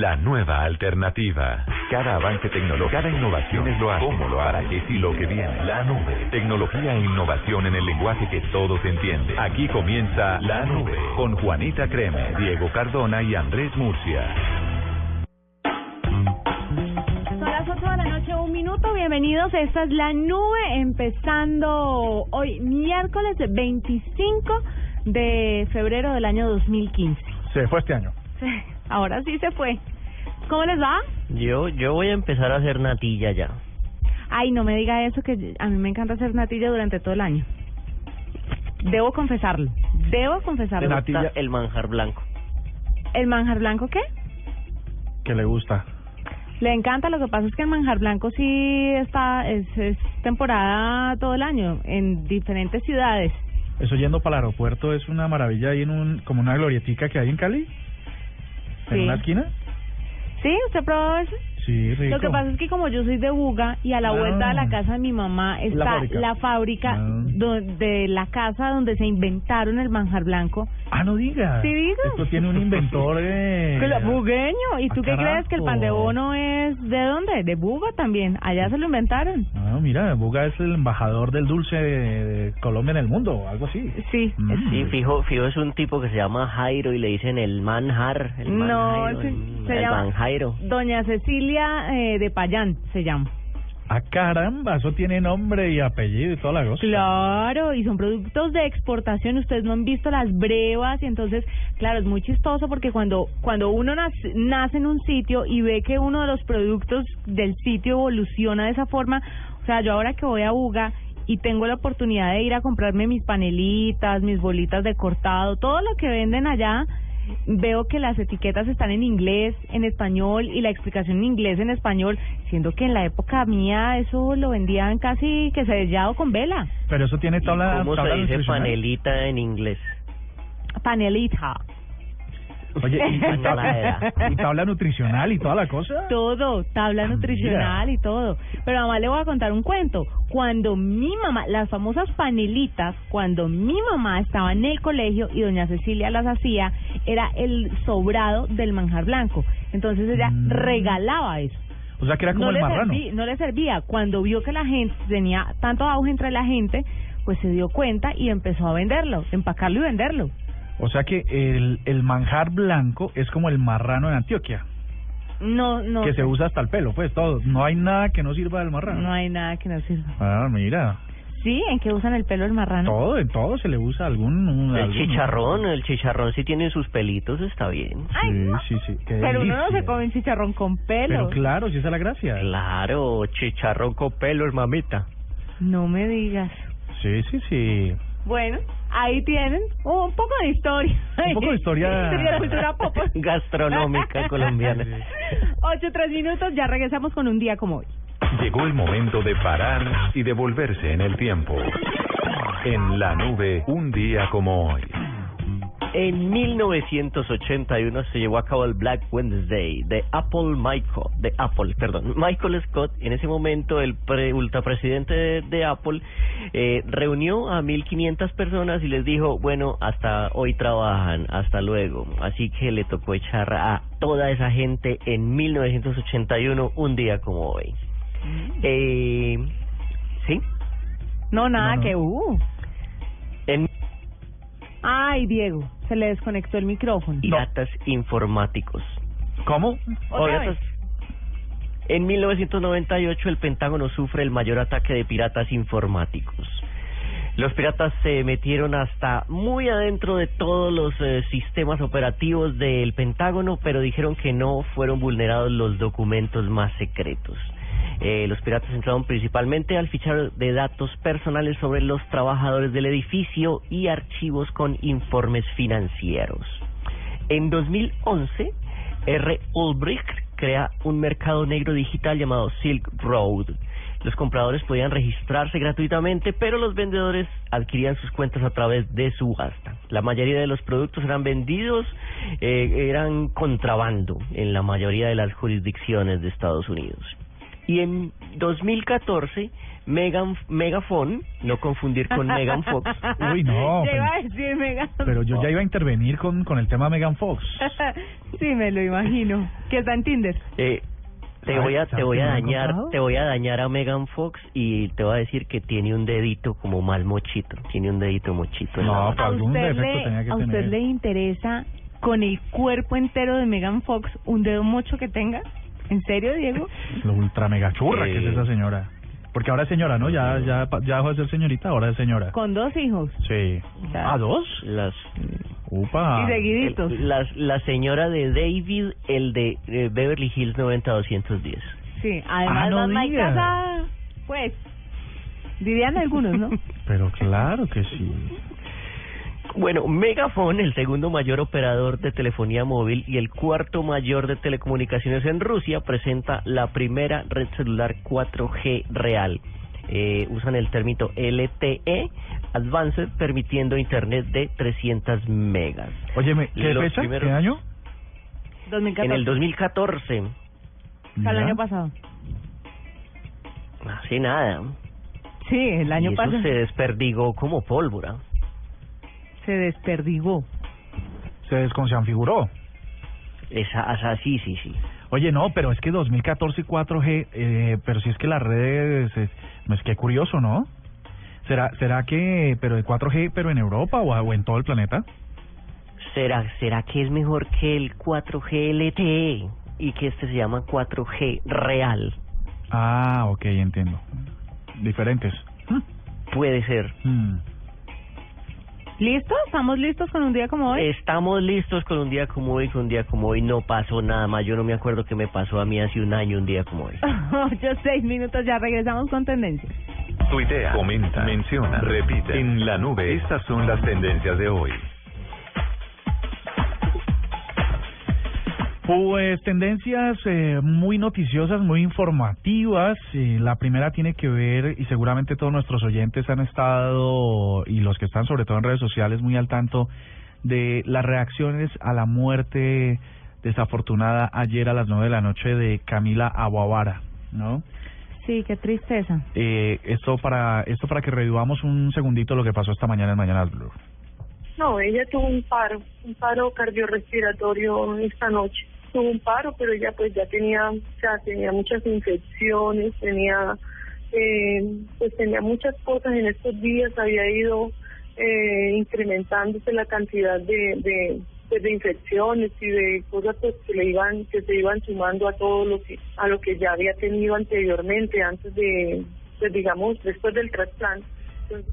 La nueva alternativa. Cada avance tecnológico, cada innovación es lo hace. ¿Cómo lo hará? ¿Qué sí lo que viene? La nube. Tecnología e innovación en el lenguaje que todos entienden. Aquí comienza La Nube con Juanita Creme, Diego Cardona y Andrés Murcia. Son las 8 de la noche, un minuto. Bienvenidos. Esta es la nube empezando hoy, miércoles 25 de febrero del año 2015. Se fue este año. Ahora sí se fue. ¿Cómo les va? Yo, yo voy a empezar a hacer natilla ya. Ay, no me diga eso, que a mí me encanta hacer natilla durante todo el año. Debo confesarlo. Debo confesarlo. Me Natilla. gusta el manjar blanco. ¿El manjar blanco qué? Que le gusta. Le encanta, lo que pasa es que el manjar blanco sí está, es, es temporada todo el año en diferentes ciudades. Eso yendo para el aeropuerto es una maravilla ahí en un, como una glorietica que hay en Cali. En Sí. una esquina. ¿Sí? ¿Usted probó eso? Sí, rico. Lo que pasa es que como yo soy de Buga y a la Ah. vuelta de la casa de mi mamá está fábrica. la fábrica Ah. do- de la casa donde se inventaron el manjar blanco. Ah, no digas. Sí, digo. Esto tiene un inventor eh... Bugueño. ¿Y Ah, tú qué crees que el pan de bono es de dónde? De Buga también. Allá se lo inventaron. Ah, mira, Buga es el embajador del dulce de, Colombia en el mundo, o algo así. Sí. Mm. Sí, fijo, fijo es un tipo que se llama Jairo y le dicen el manjar. El No, manjairo, se, el, se el llama manjairo. Doña Cecilia eh, de Payán se llama. Ah, caramba, eso tiene nombre y apellido y toda la cosa. Claro, y son productos de exportación. Ustedes no han visto las brevas y entonces, claro, es muy chistoso porque cuando cuando uno nace, nace en un sitio y ve que uno de los productos del sitio evoluciona de esa forma, o sea, yo ahora que voy a Buga y tengo la oportunidad de ir a comprarme mis panelitas, mis bolitas de cortado, todo lo que venden allá, veo que las etiquetas están en inglés, en español y la explicación en inglés, en español, siendo que en la época mía eso lo vendían casi que sellado con vela. Pero eso tiene ¿Y tabla, ¿Cómo tabla se dice panelita en inglés? Panelita. Oye, y, y tabla, nutricional y toda la cosa. Todo, tabla Ah, nutricional y todo. Pero además le voy a contar un cuento. Cuando mi mamá, las famosas panelitas, cuando mi mamá estaba en el colegio y doña Cecilia las hacía, era el sobrado del manjar blanco. Entonces ella Mm. regalaba eso. O sea que era como no el le marrano. serví- no le servía. Cuando vio que la gente tenía tanto auge entre la gente, pues se dio cuenta y empezó a venderlo, empacarlo y venderlo. O sea que el, el manjar blanco es como el marrano en Antioquia, No, no. que se usa hasta el pelo, pues todo. No hay nada que no sirva del marrano. No hay nada que no sirva. Ah, mira. ¿Sí? ¿En qué usan el pelo el marrano? Todo, en todo se le usa algún... un- El algún- chicharrón, el chicharrón si tiene sus pelitos está bien. Ay, Sí, no. sí, sí. qué Pero uno no se come un chicharrón con pelo. Pero claro, si esa es la gracia. Claro, chicharrón con pelos, mamita. No me digas. Sí, sí, sí. Bueno, ahí tienen un poco de historia. Un poco de historia- Historia de cultura pop. Gastronómica colombiana. Ocho, tres minutos, ya regresamos con un día como hoy. Llegó el momento de parar y devolverse en el tiempo. En la nube, un día como hoy. En 1981 se llevó a cabo el Black Wednesday de Apple Michael, de Apple, perdón, Michael Scott. En ese momento el pre, ultrapresidente de, de Apple eh, reunió a 1.500 personas y les dijo, bueno, hasta hoy trabajan, hasta luego. Así que le tocó echar a toda esa gente en 1981, un día como hoy. Eh, sí. No, nada No, no. que uh. En Ay, Diego, se le desconectó el micrófono. piratas informáticos. ¿Cómo? ¿Otra vez? En 1998 el Pentágono sufre el mayor ataque de piratas informáticos. Los piratas se metieron hasta muy adentro de todos los eh, sistemas operativos del Pentágono, pero dijeron que no fueron vulnerados los documentos más secretos. Eh, los piratas entraron principalmente al fichar de datos personales sobre los trabajadores del edificio y archivos con informes financieros. En 2011, R. Ulbricht crea un mercado negro digital llamado Silk Road. Los compradores podían registrarse gratuitamente, pero los vendedores adquirían sus cuentas a través de subasta. La mayoría de los productos eran vendidos, eh, eran contrabando en la mayoría de las jurisdicciones de Estados Unidos. Y en 2014, Megan, Megafone, no confundir con Megan Fox, Uy, no, Yo iba a pero- decir Megan Pero yo ya iba a intervenir con, con el tema Megan Fox. sí, me lo imagino. Que está en Tinder. Eh, te voy a ¿sabes te voy a dañar te voy a dañar a Megan Fox y te voy a decir que tiene un dedito como mal mochito tiene un dedito mochito No, mano. pues ¿A algún usted, defecto le, tenía que ¿A usted tener. le interesa con el cuerpo entero de Megan Fox un dedo mocho que tenga? ¿En serio, Diego? Lo ultra mega churra que es Eh. esa señora. Porque ahora es señora, ¿no? Ya, ya, ya dejó de ser señorita, ahora es señora. Con dos hijos. Sí. ¿A dos? las Upa. Y seguiditos. el- las- la señora de David el de eh, Beverly Hills 90210 Sí, además Ah, no mamá y casa, pues, dirían algunos, ¿no? Pero claro que sí. Bueno, Megafone, el segundo mayor operador de telefonía móvil y el cuarto mayor de telecomunicaciones en Rusia, presenta la primera red celular 4G real. Eh, usan el término LTE Advanced, permitiendo internet de 300 megas. Óyeme, ¿qué Los fecha? primeros- ¿Qué año? 2014. En el 2014, O sea, el Ya. año pasado. hace nada, Sí, el y año eso pasado se desperdigó como pólvora. Se desperdigó. Se desconfiguró. Esa, esa, sí, sí, sí. Oye, no, pero es que 2014 y 4G, eh, pero si es que las redes, es, no es que curioso, ¿no? ¿Será, será que, pero de 4G, pero en Europa o, o en todo el planeta? ¿Será, ¿Será que es mejor que el 4G LTE y que este se llama 4G real? Ah, ok, entiendo. Diferentes. Puede ser. Hmm. ¿Listo? ¿Estamos listos con un día como hoy? Estamos listos con un día como hoy, con un día como hoy no pasó nada más. Yo no me acuerdo que me pasó a mí hace un año un día como hoy. Ocho, seis minutos, ya regresamos con tendencias. Tuitea, comenta, menciona, repite. En la nube, estas son las tendencias de hoy. Pues tendencias eh, muy noticiosas, muy informativas. Eh, la primera tiene que ver, y seguramente todos nuestros oyentes han estado, y los que están sobre todo en redes sociales, muy al tanto de las reacciones a la muerte desafortunada ayer a las nueve de la noche de Camila Aguavara, ¿no? Sí, qué tristeza. Eh, esto para esto para que revivamos un segundito lo que pasó esta mañana en Mañanas Blue. No, ella tuvo un paro, un paro cardiorrespiratorio esta noche. Tuvo un paro, pero ella pues ya tenía, o sea, tenía muchas infecciones, tenía, eh, pues tenía muchas cosas en estos días, había ido eh, incrementándose la cantidad de, pues, de infecciones y de cosas pues, que le iban, que se iban sumando a todo lo que, a lo que ya había tenido anteriormente, antes de, pues digamos, después del trasplante.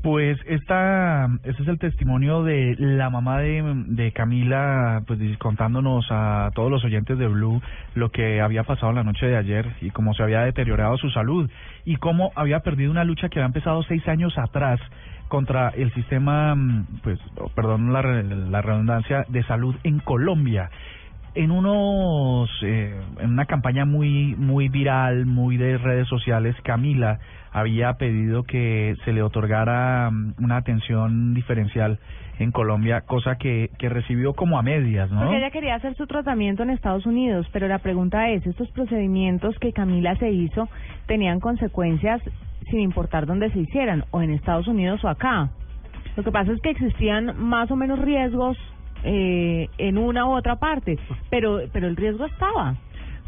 Pues esta, este es el testimonio de la mamá de, Camila, pues contándonos a todos los oyentes de Blue lo que había pasado la noche de ayer y cómo se había deteriorado su salud y cómo había perdido una lucha que había empezado seis años atrás contra el sistema, mm, pues, oh, perdón la, la redundancia, de salud en Colombia en unos eh, en una campaña muy muy viral muy de redes sociales Camila había pedido que se le otorgara mm, una atención diferencial en Colombia cosa que que recibió como a medias no Porque ella quería hacer su tratamiento en Estados Unidos, pero la pregunta es, ¿estos procedimientos que Camila se hizo tenían consecuencias sin importar dónde se hicieran, o en Estados Unidos o acá? Lo que pasa es que existían más o menos riesgos eh, en una u otra parte, pero pero el riesgo estaba.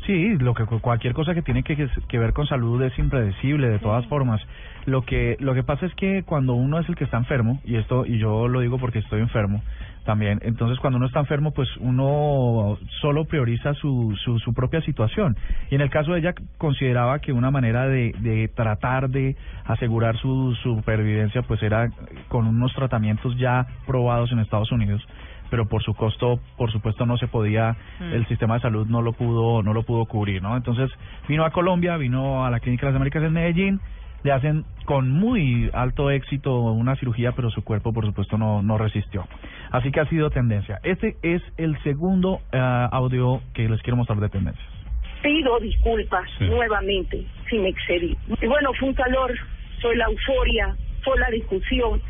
Sí, lo que cualquier cosa que tiene que, que ver con salud es impredecible de todas formas. Lo que lo que pasa es que cuando uno es el que está enfermo y esto y yo lo digo porque estoy enfermo también, entonces cuando uno está enfermo pues uno solo prioriza su su, su propia situación y en el caso de ella consideraba que una manera de, de tratar de asegurar su supervivencia pues era con unos tratamientos ya probados en Estados Unidos pero por su costo, por supuesto, no se podía, Mm. el sistema de salud no lo pudo, no lo pudo cubrir, ¿no? Entonces vino a Colombia, vino a la Clínica de las Américas en Medellín, le hacen con muy alto éxito una cirugía, pero su cuerpo, por supuesto, no, no resistió. Así que ha sido tendencia. Este es el segundo eh, audio que les quiero mostrar de tendencias. Pido disculpas nuevamente si me excedí. Y bueno, fue un calor, fue la euforia, fue la discusión.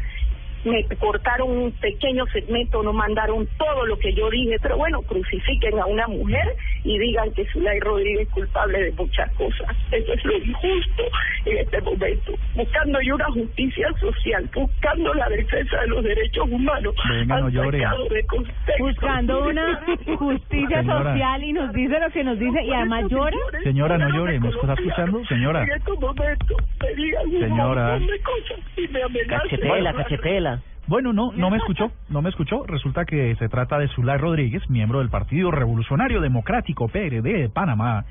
Me cortaron un pequeño segmento, no mandaron todo lo que yo dije, pero bueno, crucifiquen a una mujer y digan que Zulay Rodríguez es culpable de muchas cosas. Eso es lo injusto en este momento. Buscando yo una justicia social, buscando la defensa de los derechos humanos. Venga, no sacado de contexto. Buscando una justicia Señora. social y nos dice lo que nos dice y además llora. Señora, no llore, ¿me está escuchando? Señora. En estos momentos me digan un Señora. montón de cosas y me amenazan. Cachetela, cachetela. Bueno, no, no me escuchó, no me escuchó. Resulta que se trata de Zulay Rodríguez, miembro del Partido Revolucionario Democrático PRD de Panamá,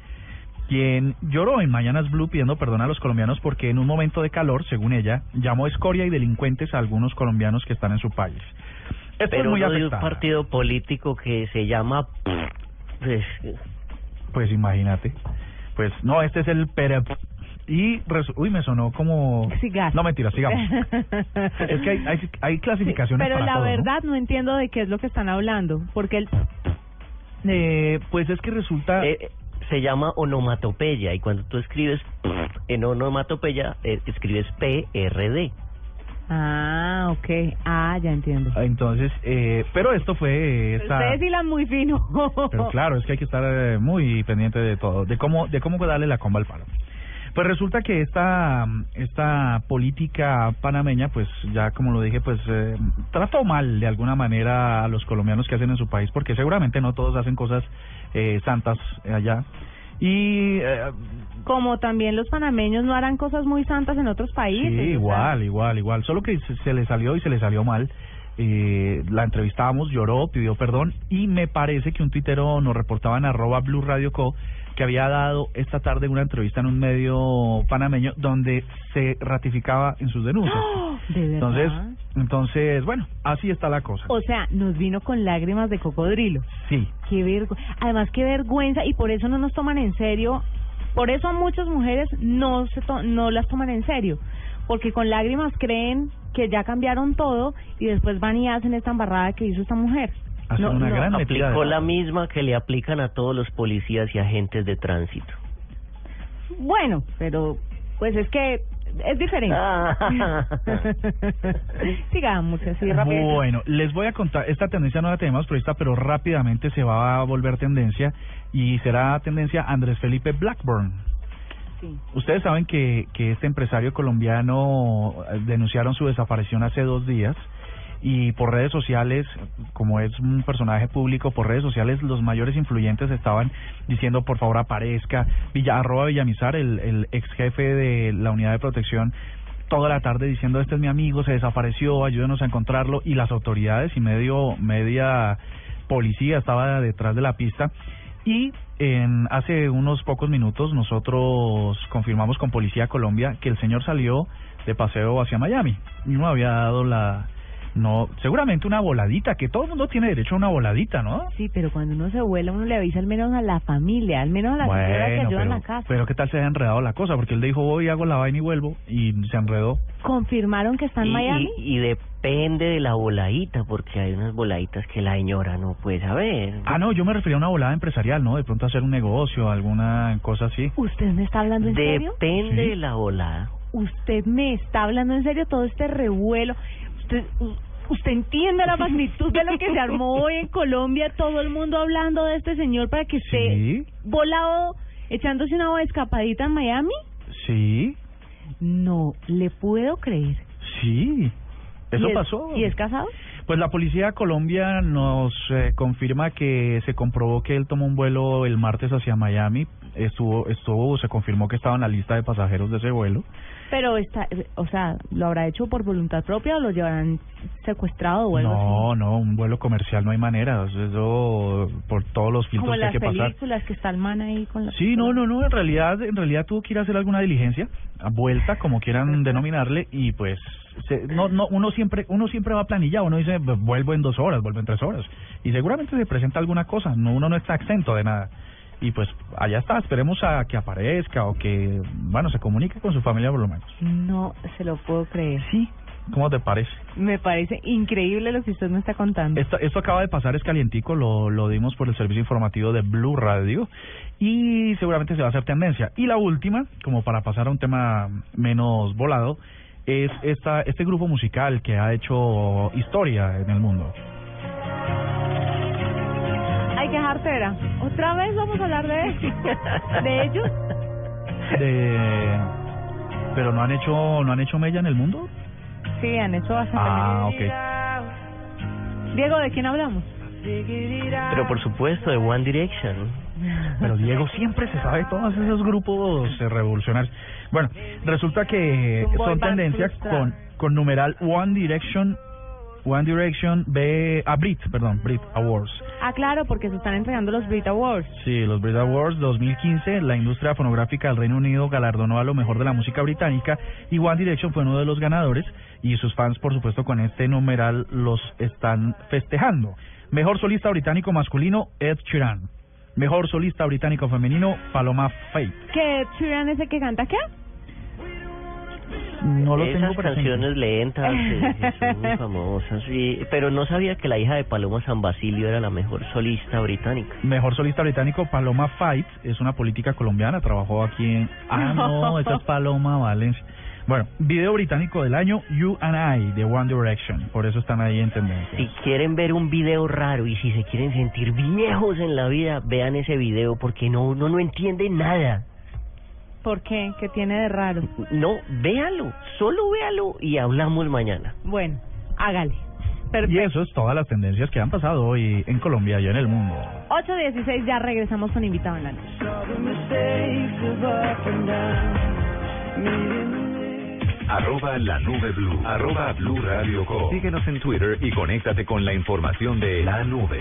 quien lloró en Mañanas Blue pidiendo perdón a los colombianos porque en un momento de calor, según ella, llamó escoria y delincuentes a algunos colombianos que están en su país. Esto es Pero muy de un partido político que se llama... pues, Pues imagínate. Pues no, este es el PRD. Y, resu- uy, me sonó como... Cigarro. No, mentira, sigamos. es que hay, hay, hay clasificaciones Pero para la todo, ¿no? verdad ¿no? entiendo de qué es lo que están hablando, porque el Eh, pues es que resulta... eh, se llama onomatopeya y cuando tú escribes en onomatopeya eh, escribes PRD. Ah, ok. Ah, ya entiendo. Entonces, eh, pero esto fue esta... Ustedes hilan muy fino. Pero claro, es que hay que estar eh, muy pendiente de todo, de cómo, de cómo darle la comba al palo. Pues resulta que esta, esta política panameña, pues ya como lo dije, pues eh, trató mal de alguna manera a los colombianos que hacen en su país, porque seguramente no todos hacen cosas eh, santas allá. Y eh, Como también los panameños no harán cosas muy santas en otros países. Sí, igual, igual, igual. Solo que se, se le salió y se le salió mal. Eh, la entrevistamos, lloró, pidió perdón y me parece que un tuitero nos reportaba en arroba Blue Radio Co que había dado esta tarde una entrevista en un medio panameño donde se ratificaba en sus denuncias. ¡Oh! ¿De verdad? Entonces, entonces, bueno, así está la cosa. O sea, nos vino con lágrimas de cocodrilo. Sí, Qué vergü- Además, qué vergüenza y por eso no nos toman en serio. Por eso a muchas mujeres no se to- no las toman en serio, porque con lágrimas creen que ya cambiaron todo y después van y hacen esta embarrada que hizo esta mujer. Hacen No, una no, gran metida Aplicó la pata. misma que le aplican a todos los policías y agentes de tránsito. Bueno, pero pues es que es diferente. Sigamos así rápido. Bueno, les voy a contar, esta tendencia no la tenemos prevista, pero rápidamente se va a volver tendencia y será tendencia Andrés Felipe Blackburn. Sí. Ustedes saben que, que este empresario colombiano eh, denunciaron su desaparición hace dos días y por redes sociales, como es un personaje público, por redes sociales los mayores influyentes estaban diciendo por favor aparezca, Villa, arroba Villamizar, el, ex jefe de la unidad de protección, toda la tarde diciendo este es mi amigo, se desapareció, ayúdenos a encontrarlo y las autoridades y medio, media policía estaba detrás de la pista. Y en hace unos pocos minutos nosotros confirmamos con Policía Colombia que el señor salió de paseo hacia Miami. Y no había dado la no seguramente una voladita que todo el mundo tiene derecho a una voladita no Sí, pero cuando uno se vuela, uno le avisa al menos a la familia, al menos a la señora que ayuda pero, en la casa. pero qué tal se haya enredado la cosa porque él dijo voy hago la vaina y vuelvo y se enredó ¿Confirmaron que está en y, Miami? y- y depende de la voladita, porque hay unas voladitas que la señora no puede saber. ah no yo me refería a una volada empresarial no de pronto hacer un negocio alguna cosa así ¿Usted me está hablando en serio? Depende Sí. de la volada. ¿Usted me está hablando en serio todo este revuelo? ¿Usted, usted entiende la magnitud de lo que se armó hoy en Colombia? Todo el mundo hablando de este señor para que esté sí volado echándose una escapadita en Miami. sí No, le puedo creer. sí eso ¿Y es- pasó ¿Y es casado? Pues la policía de Colombia nos eh, confirma que se comprobó que él tomó un vuelo el martes hacia Miami estuvo, estuvo, se confirmó que estaba en la lista de pasajeros de ese vuelo. Pero está, o sea, ¿lo habrá hecho por voluntad propia o lo llevarán secuestrado o algo No, así? no, un vuelo comercial no hay manera, eso por todos los filtros Como que hay las que pasar. películas que está el man ahí con la... Sí, no, no, no, en realidad, en realidad tuvo que ir a hacer alguna diligencia, a vuelta, como quieran denominarle, y pues, se, no, no, uno siempre, uno siempre va planillado, uno dice, "Pues, vuelvo en dos horas, vuelvo en tres horas, y seguramente se presenta alguna cosa, no, uno no está exento de nada. Y pues allá está, esperemos a que aparezca o que, bueno, se comunique con su familia por lo menos. No se lo puedo creer. Sí, ¿cómo te parece? Me parece increíble lo que usted me está contando. Esto, esto acaba de pasar, es calientico, lo, lo dimos por el servicio informativo de Blue Radio y seguramente se va a hacer tendencia. Y la última, como para pasar a un tema menos volado, es esta, este grupo musical que ha hecho historia en el mundo. Que jartera. ¿Otra vez vamos a hablar de de ellos? De, pero no han hecho, no han hecho mella en el mundo. Sí, han hecho bastante. Ah, ok. Diego, ¿de quién hablamos? Pero por supuesto, de One Direction. Pero Diego siempre se sabe todos esos grupos revolucionarios. Bueno, resulta que son tendencias con, con numeral One Direction, One Direction B, a Brit, perdón, Brit Awards. Ah, claro, porque se están entregando los Brit Awards. Sí, los Brit Awards 2015, la industria fonográfica del Reino Unido galardonó a lo mejor de la música británica y One Direction fue uno de los ganadores y sus fans, por supuesto, con este numeral los están festejando. Mejor solista británico masculino, Ed Sheeran. Mejor solista británico femenino, Paloma Faith. ¿Que Sheeran es el que canta qué? No lo Esas tengo canciones lentas eh, son muy famosas. sí, pero no sabía que la hija de Paloma San Basilio era la mejor solista británica. Mejor solista británico, Paloma Fight, es una política colombiana, trabajó aquí en... Ah, no, esa es Paloma Valencia. Bueno, video británico del año, You and I, de One Direction, por eso están ahí en tendencia. Si quieren ver un video raro y si se quieren sentir viejos en la vida, vean ese video porque no uno no entiende nada. ¿Por qué? ¿Qué tiene de raro? No, véalo, solo véalo y hablamos mañana. Bueno, hágale. Y Perfecto. eso es todas las tendencias que han pasado hoy en Colombia y en el mundo. 8.16, ya regresamos con invitado en la noche. Arroba la nube blue. Arroba blue radio com. Síguenos en Twitter y conéctate con la información de la nube.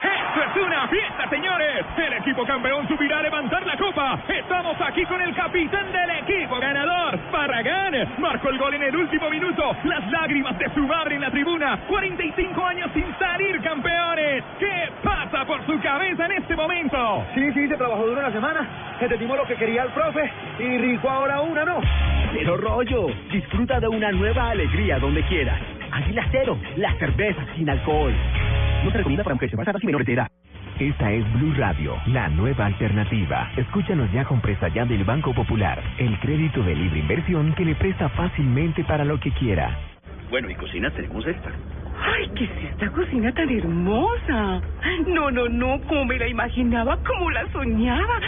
¡Esto es una fiesta, señores! El equipo campeón subirá a levantar la copa. Estamos aquí con el capitán del equipo ganador, Barragán. Marcó el gol en el último minuto. Las lágrimas de su madre en la tribuna. 45 años sin salir campeones. ¿Qué pasa por su cabeza en este momento? Sí, sí, se trabajó duro una semana. Entendimos lo que quería el profe y rifó ahora una, ¿no? Cero rollo. Disfruta de una nueva alegría donde quieras. Águila Cero, la cerveza sin alcohol. No se recomienda para mujeres embarazadas y menores de edad. Esta es Blue Radio, la nueva alternativa. Escúchanos ya con presta ya del Banco Popular, el crédito de libre inversión que le presta fácilmente para lo que quiera. Bueno, y cocina tenemos esta. ¡Ay, qué es esta cocina tan hermosa! No, no, no, como me la imaginaba, como la soñaba.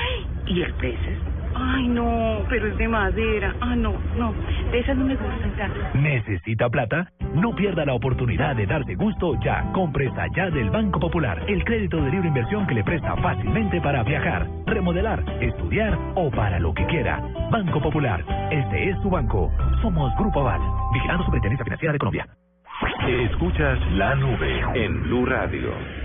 ¿Y el precio? Ay, no, pero es de madera. Ah, no, no, de esas no me gustan tanto. ¿Necesita plata? No pierda la oportunidad de darse gusto ya. Compre allá del Banco Popular, el crédito de libre inversión que le presta fácilmente para viajar, remodelar, estudiar o para lo que quiera. Banco Popular, este es su banco. Somos Grupo Aval, vigilando Superintendencia Financiera de Colombia. Escuchas la nube en Blue Radio.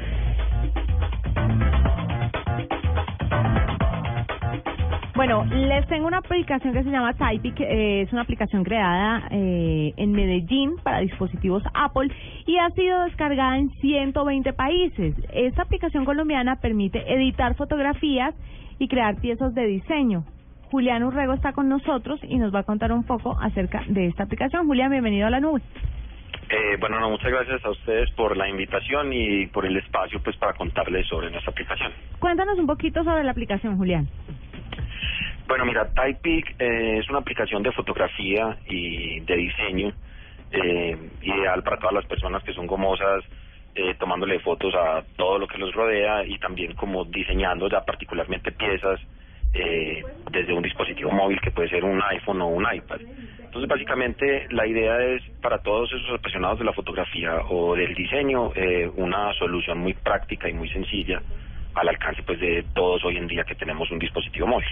Bueno, les tengo una aplicación que se llama Typic, eh, es una aplicación creada eh, en Medellín para dispositivos Apple y ha sido descargada en 120 países. Esta aplicación colombiana permite editar fotografías y crear piezas de diseño. Julián Urrego está con nosotros y nos va a contar un poco acerca de esta aplicación. Julián, bienvenido a la nube. Eh, bueno, no, muchas gracias a ustedes por la invitación y por el espacio pues para contarles sobre nuestra aplicación. Cuéntanos un poquito sobre la aplicación, Julián. Bueno, mira, Typepic eh, es una aplicación de fotografía y de diseño eh, ideal para todas las personas que son gomosas, eh, tomándole fotos a todo lo que los rodea y también como diseñando ya particularmente piezas eh, desde un dispositivo móvil que puede ser un iPhone o un iPad. Entonces, básicamente, la idea es para todos esos apasionados de la fotografía o del diseño, eh, una solución muy práctica y muy sencilla al alcance pues de todos hoy en día que tenemos un dispositivo móvil.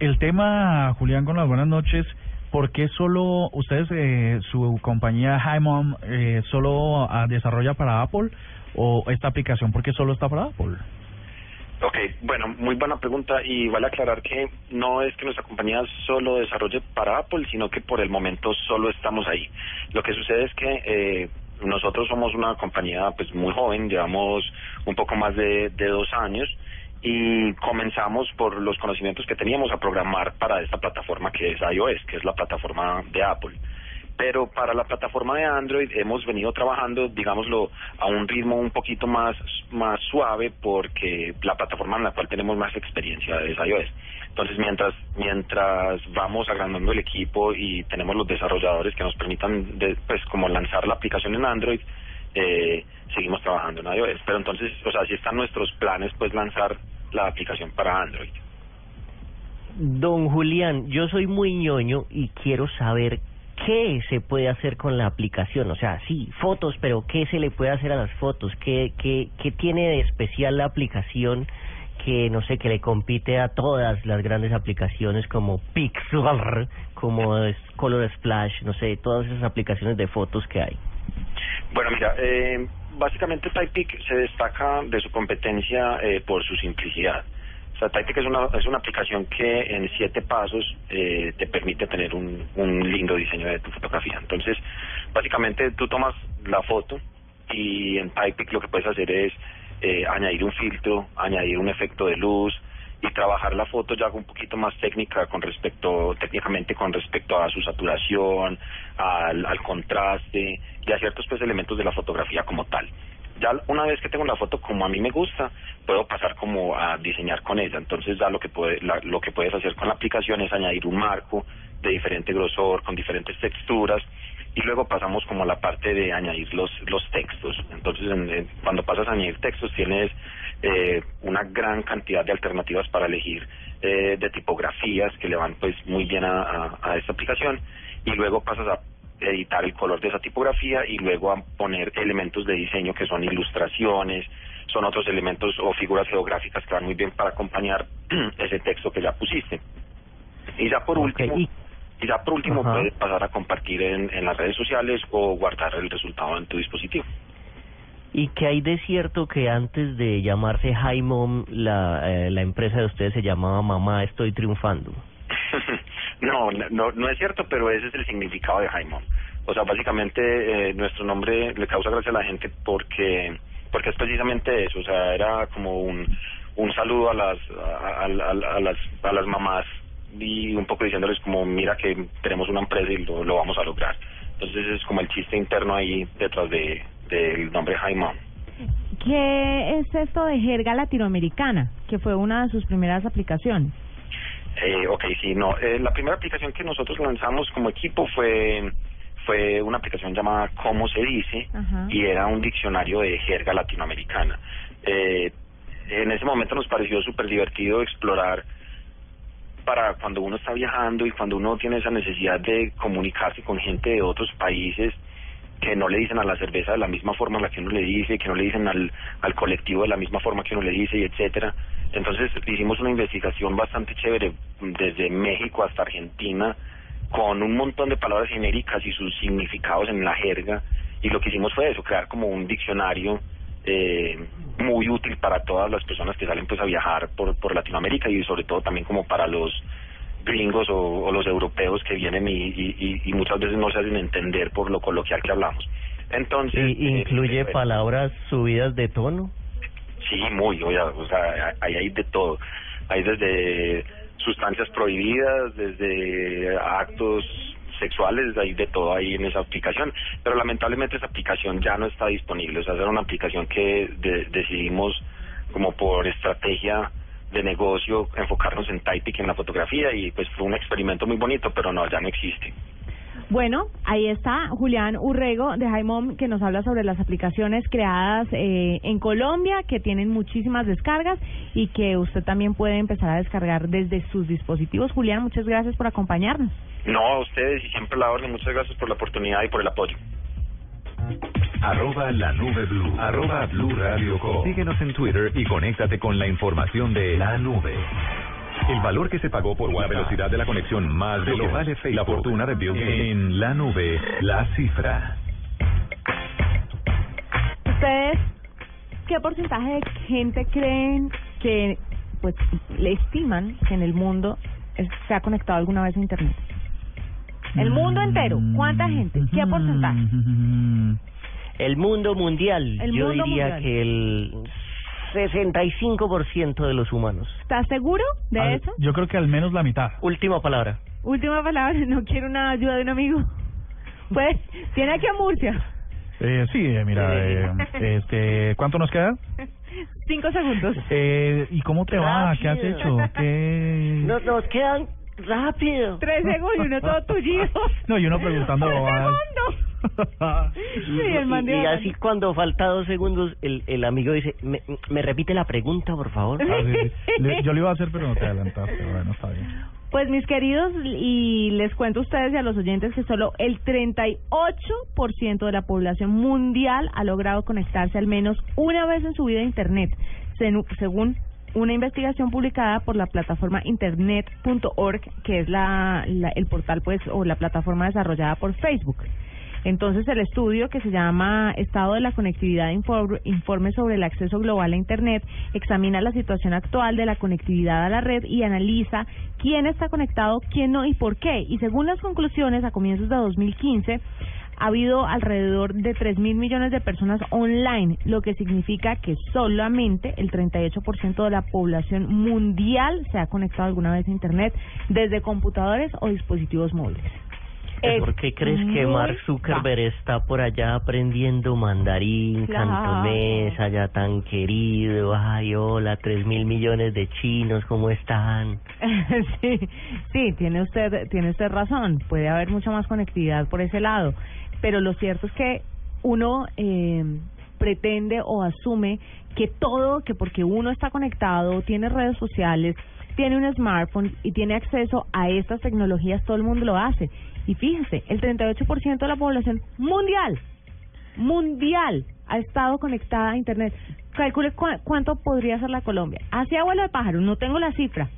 El, tema, Julián, con las buenas noches, ¿por qué solo ustedes, eh, su compañía Hymom, eh, solo ah, desarrolla para Apple? ¿O esta aplicación, por qué solo está para Apple? Ok, bueno, muy buena pregunta y vale aclarar que no es que nuestra compañía solo desarrolle para Apple, sino que por el momento solo estamos ahí. Lo que sucede es que eh, nosotros somos una compañía pues muy joven, llevamos un poco más de, de dos años y comenzamos por los conocimientos que teníamos a programar para esta plataforma que es iOS, que es la plataforma de Apple. Pero para la plataforma de Android hemos venido trabajando, digámoslo, a un ritmo un poquito más, más suave porque la plataforma en la cual tenemos más experiencia es iOS. Entonces, mientras mientras vamos agrandando el equipo y tenemos los desarrolladores que nos permitan, de, pues, como lanzar la aplicación en Android, eh, seguimos trabajando en iOS. Pero entonces, o sea, si están nuestros planes, pues lanzar la aplicación para Android. Don Julián, yo soy muy ñoño y quiero saber qué se puede hacer con la aplicación. O sea, sí, fotos, pero ¿qué se le puede hacer a las fotos? ¿Qué, qué, qué tiene de especial la aplicación que, no sé, que le compite a todas las grandes aplicaciones como Pixar, como Color Splash, no sé, todas esas aplicaciones de fotos que hay? Bueno, mira, eh, básicamente Typepic se destaca de su competencia eh, por su simplicidad. Typepic es una, es una aplicación que en siete pasos eh, te permite tener un, un lindo diseño de tu fotografía. Entonces, básicamente tú tomas la foto y en Typepic lo que puedes hacer es eh, añadir un filtro, añadir un efecto de luz y trabajar la foto ya un poquito más técnica con respecto, técnicamente con respecto a su saturación, al, al contraste y a ciertos pues elementos de la fotografía como tal. Ya una vez que tengo la foto como a mí me gusta, puedo pasar como a diseñar con ella. Entonces ya lo que puede, lo que puedes hacer con la aplicación es añadir un marco de diferente grosor, con diferentes texturas, y luego pasamos como a la parte de añadir los los textos. Entonces, en, cuando pasas a añadir textos, tienes eh, una gran cantidad de alternativas para elegir eh, de tipografías que le van pues muy bien a, a esta aplicación, y luego pasas a editar el color de esa tipografía y luego a poner elementos de diseño que son ilustraciones, son otros elementos o figuras geográficas que van muy bien para acompañar ese texto que ya pusiste. Y ya por último, y, y ya por último puedes pasar a compartir en, en las redes sociales o guardar el resultado en tu dispositivo. ¿Y qué hay de cierto que antes de llamarse Hi Mom, la, eh, la empresa de ustedes se llamaba Mamá Estoy Triunfando? no, no, no es cierto, pero ese es el significado de Jaimón. O sea, básicamente eh, nuestro nombre le causa gracia a la gente porque porque es precisamente eso, o sea, era como un un saludo a las a, las a las mamás y un poco diciéndoles como mira que tenemos una empresa y lo, lo vamos a lograr. Entonces es como el chiste interno ahí detrás de del nombre Jaimón. ¿Qué es esto de jerga latinoamericana, que fue una de sus primeras aplicaciones? Eh, ok, sí, no. Eh, la primera aplicación que nosotros lanzamos como equipo fue fue una aplicación llamada Cómo se dice y era un diccionario de jerga latinoamericana. Eh, en ese momento nos pareció súper divertido explorar para cuando uno está viajando y cuando uno tiene esa necesidad de comunicarse con gente de otros países que no le dicen a la cerveza de la misma forma a la que uno le dice, que no le dicen al, al colectivo de la misma forma que uno le dice, y etcétera. Entonces hicimos una investigación bastante chévere desde México hasta Argentina con un montón de palabras genéricas y sus significados en la jerga y lo que hicimos fue eso, crear como un diccionario eh, muy útil para todas las personas que salen pues a viajar por, por Latinoamérica y sobre todo también como para los gringos o, o los europeos que vienen y, y, y muchas veces no se hacen entender por lo coloquial que hablamos. Entonces... ¿Y incluye eh, palabras subidas de tono? Sí, muy, o sea, o sea, ahí hay de todo. Hay desde sustancias prohibidas, desde actos sexuales, hay de todo ahí en esa aplicación, pero lamentablemente esa aplicación ya no está disponible, o sea, era una aplicación que de- decidimos como por estrategia de negocio enfocarnos en Typic, en la fotografía y pues fue un experimento muy bonito, pero no, ya no existe. Bueno, ahí está Julián Urrego de Jaimom que nos habla sobre las aplicaciones creadas eh, en Colombia que tienen muchísimas descargas y que usted también puede empezar a descargar desde sus dispositivos. Julián, muchas gracias por acompañarnos. No, a ustedes y siempre la orden, muchas gracias por la oportunidad y por el apoyo. Arroba la nube blue. Arroba blue radio com. Síguenos en Twitter y conéctate con la información de la nube. El valor que se pagó por la velocidad de la conexión más de lo que vale Facebook, la fortuna de Bill Gates. En la nube, la cifra. ¿Ustedes qué porcentaje de gente creen que pues le estiman que en el mundo es- se ha conectado alguna vez a Internet? El mundo entero, ¿cuánta gente? ¿Qué porcentaje? El mundo mundial, El yo mundo diría mundial. que el 65% de los humanos. ¿Estás seguro de Al- eso? Yo creo que al menos la mitad. Última palabra. Última palabra, no quiero una ayuda de un amigo. Pues, tiene aquí a Murcia. Eh, sí, eh, mira, eh, este, ¿cuánto nos queda? Cinco segundos. Eh, ¿Y cómo te va? ¿Qué has Rápido. hecho? ¿Qué... Nos, nos quedan rápido. Tres segundos y uno todo tullido. No, y uno preguntando ¡Un bobadas. segundo! Sí, el y, y así cuando falta dos segundos, el, el amigo dice, ¿Me, ¿me repite la pregunta, por favor? Ah, sí, sí. Le- yo lo iba a hacer, pero no te adelantaste. Bueno, está bien. Pues mis queridos, y les cuento a ustedes y a los oyentes que solo el 38% de la población mundial ha logrado conectarse al menos una vez en su vida a Internet, según una investigación publicada por la plataforma internet.org, que es la, la- el portal pues o la plataforma desarrollada por Facebook. Entonces el estudio que se llama Estado de la Conectividad Infor- Informe sobre el acceso global a Internet examina la situación actual de la conectividad a la red y analiza quién está conectado, quién no y por qué. Y según las conclusiones, a comienzos de 2015 ha habido alrededor de 3 mil millones de personas online, lo que significa que solamente el 38% de la población mundial se ha conectado alguna vez a Internet desde computadores o dispositivos móviles. Es ¿Por qué crees que Mark Zuckerberg está por allá aprendiendo mandarín, Claro. cantonés, allá tan querido? Ay, hola, tres mil millones de chinos, ¿cómo están? sí, sí, tiene usted, tiene usted razón. Puede haber mucha más conectividad por ese lado, pero lo cierto es que uno eh, pretende o asume que todo, que porque uno está conectado, tiene redes sociales, tiene un smartphone y tiene acceso a estas tecnologías, todo el mundo lo hace. Y fíjese, el 38% de la población mundial, mundial, ha estado conectada a Internet. Calcule cua- cuánto podría ser la Colombia. Hacia vuelo de pájaro, no tengo la cifra.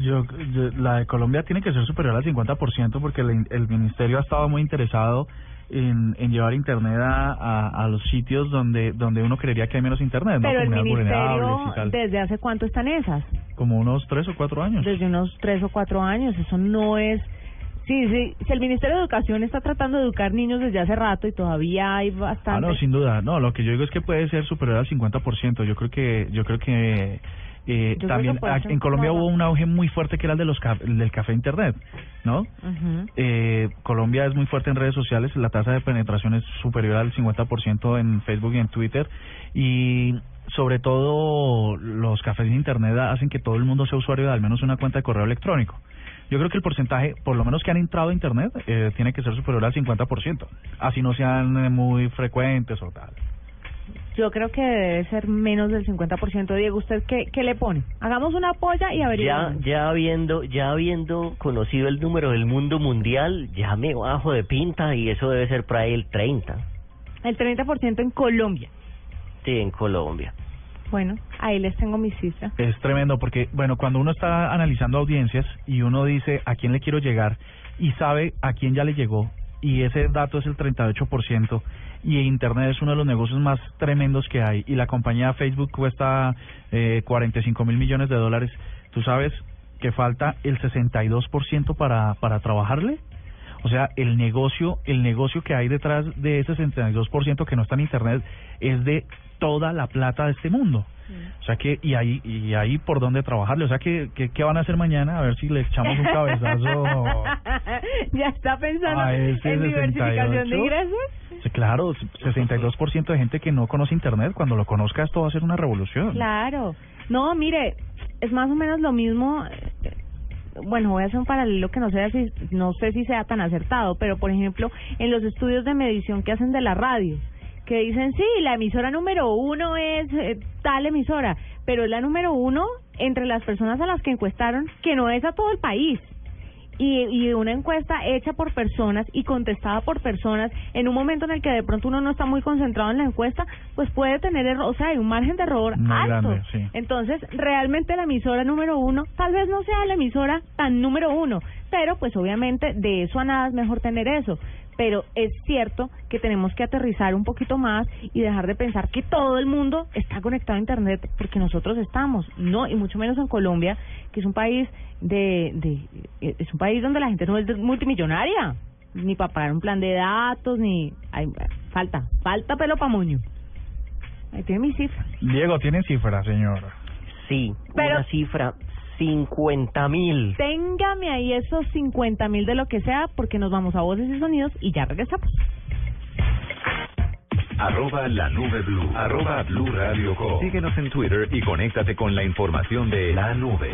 Yo, yo- la de Colombia tiene que ser superior al 50% porque el, el ministerio ha estado muy interesado en, en llevar internet a, a, a los sitios donde donde uno creería que hay menos internet, ¿no? Pero el Comunidades vulnerables ministerio, y tal. ¿desde hace cuánto están esas? Como unos tres o cuatro años. Desde unos tres o cuatro años. Eso no es... Sí, sí, si el Ministerio de Educación está tratando de educar niños desde hace rato y todavía hay Ah, bastante... no, sin duda. No, lo que yo digo es que puede ser superior al 50%. Yo creo que yo creo que eh, también en Colombia hubo un auge muy fuerte que era el de los ca- del café internet, ¿no? Eh, Colombia es muy fuerte en redes sociales, la tasa de penetración es superior al 50% en Facebook y en Twitter y sobre todo los cafés de internet hacen que todo el mundo sea usuario de al menos una cuenta de correo electrónico. Yo creo que el porcentaje, por lo menos que han entrado a internet, eh, tiene que ser superior al 50%, así no sean eh, muy frecuentes o tal. Yo creo que debe ser menos del 50%. Diego, ¿usted qué, qué le pone? Hagamos una polla y Ya, averiguamos. ya habiendo, ya habiendo conocido el número del mundo mundial, ya me bajo de pinta y eso debe ser por ahí el 30, El 30% en Colombia. sí, en Colombia. Bueno, ahí les tengo mi cifra. Es tremendo porque, bueno, cuando uno está analizando audiencias y uno dice a quién le quiero llegar y sabe a quién ya le llegó y ese dato es el 38% y Internet es uno de los negocios más tremendos que hay y la compañía Facebook cuesta eh, 45 mil millones de dólares, tú sabes que falta el 62% para, para trabajarle. O sea, el negocio, el negocio que hay detrás de ese 62% que no está en internet es de toda la plata de este mundo. O sea que, y ahí, y ahí por dónde trabajarle. O sea que, que, ¿qué van a hacer mañana? A ver si le echamos un cabezazo. ¿Ya está pensando en diversificación de 68. ingresos? Sí, claro, 62% de gente que no conoce internet. Cuando lo conozca, esto va a ser una revolución. Claro. No, mire, es más o menos lo mismo. Bueno, voy a hacer un paralelo que no sé si no sé si sea tan acertado, pero por ejemplo, en los estudios de medición que hacen de la radio, que dicen, sí, la emisora número uno es eh, tal emisora, pero es la número uno entre las personas a las que encuestaron, que no es a todo el país. Y, y una encuesta hecha por personas y contestada por personas en un momento en el que de pronto uno no está muy concentrado en la encuesta, pues puede tener error, o sea, hay un margen de error Muy alto. grande, sí. Entonces, realmente la emisora número uno, tal vez no sea la emisora tan número uno, pero pues obviamente de eso a nada es mejor tener eso. Pero es cierto que tenemos que aterrizar un poquito más y dejar de pensar que todo el mundo está conectado a Internet porque nosotros estamos, no, y mucho menos en Colombia, que es un país de, de es un país donde la gente no es multimillonaria, ni para pagar un plan de datos, ni hay, falta, falta pelo pa' moño. Ahí tiene mi cifra. Diego, ¿tiene cifra, señor? Sí, Pero- una cifra, 50 mil. Téngame ahí esos 50 mil de lo que sea, porque nos vamos a voces y sonidos y ya regresamos. Arroba la nube blue. Arroba blue radio com. Síguenos en Twitter y conéctate con la información de la nube.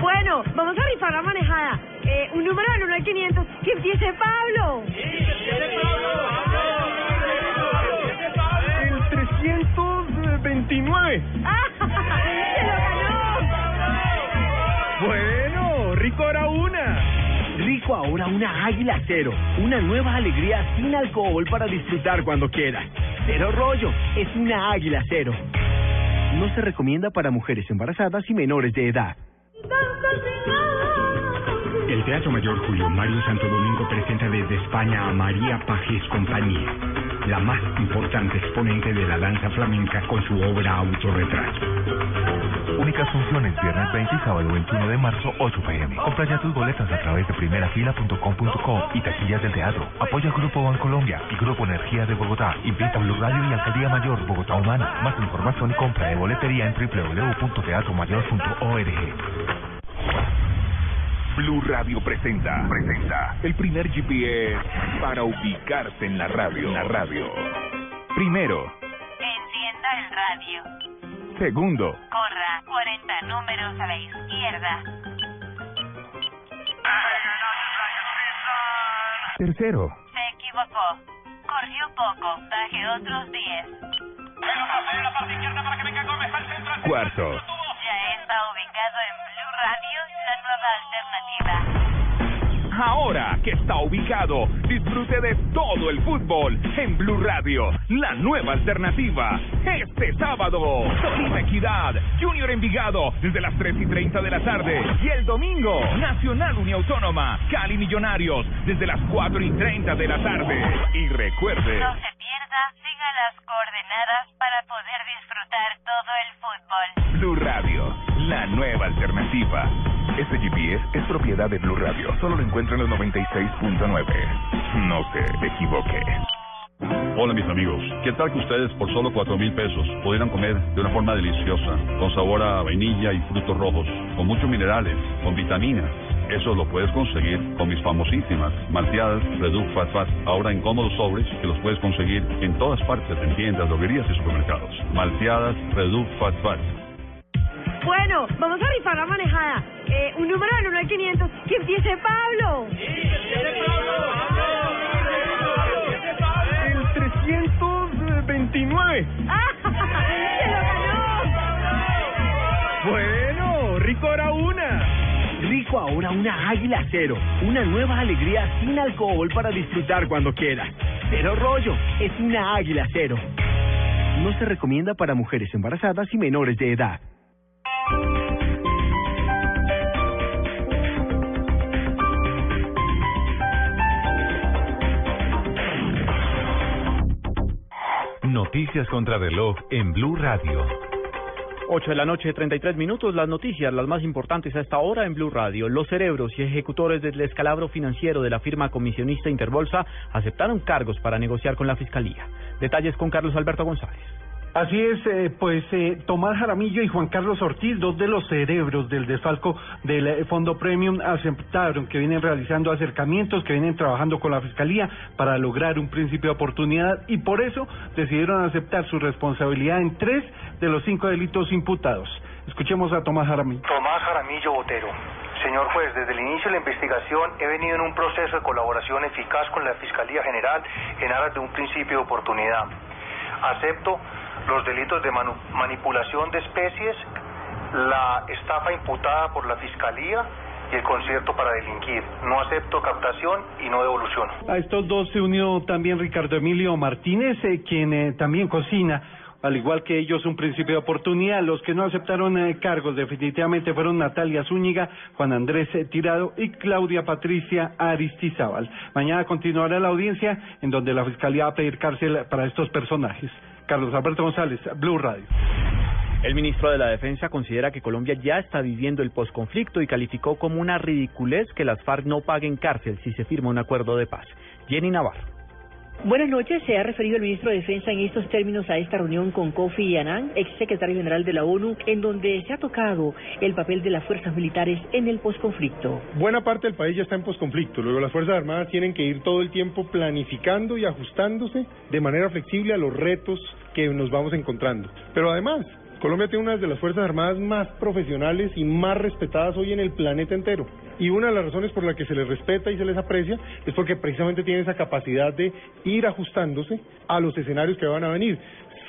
Bueno, vamos a rifar la manejada. Eh, un número del 1 al 500. ¡Que empiece Pablo! El 329. ¡Se lo ganó! Bueno, rico ahora una. Rico ahora una águila cero. Una nueva alegría sin alcohol para disfrutar cuando quieras. Cero rollo. Es una águila cero. No se recomienda para mujeres embarazadas y menores de edad. Teatro Mayor Julio Mario Santo Domingo presenta desde España a María Pajés Compañía, la más importante exponente de la danza flamenca con su obra Autorretrato. Únicas funciones viernes 20 y sábado 21 de marzo 8 pm. Compra ya tus boletas a través de primerafila.com.co y taquillas del teatro. Apoya Grupo Bancolombia y Grupo Energía de Bogotá. Invita Blue Radio y Alcaldía Mayor Bogotá Humana. Más información y compra de boletería en www.teatromayor.org. Blue Radio presenta, presenta el primer GPS para ubicarse en la radio. En la radio. Primero, Encienda el radio. segundo, Corra 40 números a la izquierda. tercero, Se equivocó. Corrió poco. Baje otros 10. cuarto, Ya está ubicado en Blue Radio, la nueva alternativa. Ahora que está ubicado, disfrute de todo el fútbol en Blue Radio, la nueva alternativa. Este sábado, Tolima Equidad, Junior Envigado, desde las 3 y 30 de la tarde. Y el domingo, Nacional Uniautónoma, Cali Millonarios, desde las 4 y 30 de la tarde. Y recuerde, No se pierda, siga las coordenadas para poder disfrutar todo el fútbol. Blue Radio, la nueva alternativa. Este GPS es propiedad de Blue Radio. Solo lo encuentra en los 96.9. No se equivoque. Hola mis amigos, ¿qué tal que ustedes por solo cuatro mil pesos pudieran comer de una forma deliciosa, con sabor a vainilla y frutos rojos, con muchos minerales, con vitaminas? Eso lo puedes conseguir con mis famosísimas malteadas Reduc Fat Fat, ahora en cómodos sobres que los puedes conseguir en todas partes, en tiendas, droguerías y supermercados. Malteadas Reduc Fat Fat. Bueno, vamos a rifar la manejada. Eh, un número del 1 al 500. ¡Que empiece Pablo! El 329. ¡Se lo ganó! Bueno, rico ahora una. Rico ahora una águila cero. Una nueva alegría sin alcohol para disfrutar cuando quieras. Cero rollo. Es una águila cero. No se recomienda para mujeres embarazadas y menores de edad. Noticias contra reloj en Blue Radio. 8 de la noche, 33 minutos. Las noticias, las más importantes a esta hora en Blue Radio. Los cerebros y ejecutores del descalabro financiero de la firma comisionista Interbolsa aceptaron cargos para negociar con la Fiscalía. Detalles con Carlos Alberto González. Así es, eh, pues eh, Tomás Jaramillo y Juan Carlos Ortiz, dos de los cerebros del desfalco del eh, Fondo Premium, aceptaron que vienen realizando acercamientos, que vienen trabajando con la Fiscalía para lograr un principio de oportunidad y por eso decidieron aceptar su responsabilidad en tres de los cinco delitos imputados. Escuchemos a Tomás Jaramillo. Tomás Jaramillo Botero. Señor juez, desde el inicio de la investigación he venido en un proceso de colaboración eficaz con la Fiscalía General en aras de un principio de oportunidad. Acepto los delitos de manipulación de especies, la estafa imputada por la Fiscalía y el concierto para delinquir. No acepto captación y no devolución. A estos dos se unió también Ricardo Emilio Martínez, eh, quien eh, también cocina. Al igual que ellos, un principio de oportunidad. Los que no aceptaron eh, cargos definitivamente fueron Natalia Zúñiga, Juan Andrés Tirado y Claudia Patricia Aristizábal. Mañana continuará la audiencia en donde la Fiscalía va a pedir cárcel para estos personajes. Carlos Alberto González, Blue Radio. El ministro de la Defensa considera que Colombia ya está viviendo el posconflicto y calificó como una ridiculez que las FARC no paguen cárcel si se firma un acuerdo de paz. Jenny Navarro. Buenas noches. Se ha referido el ministro de Defensa en estos términos a esta reunión con Kofi Annan, ex secretario general de la ONU, en donde se ha tocado el papel de las fuerzas militares en el posconflicto. Buena parte del país ya está en posconflicto. Luego las Fuerzas Armadas tienen que ir todo el tiempo planificando y ajustándose de manera flexible a los retos que nos vamos encontrando. Pero además, Colombia tiene una de las Fuerzas Armadas más profesionales y más respetadas hoy en el planeta entero. Y una de las razones por la que se les respeta y se les aprecia es porque precisamente tiene esa capacidad de ir ajustándose a los escenarios que van a venir.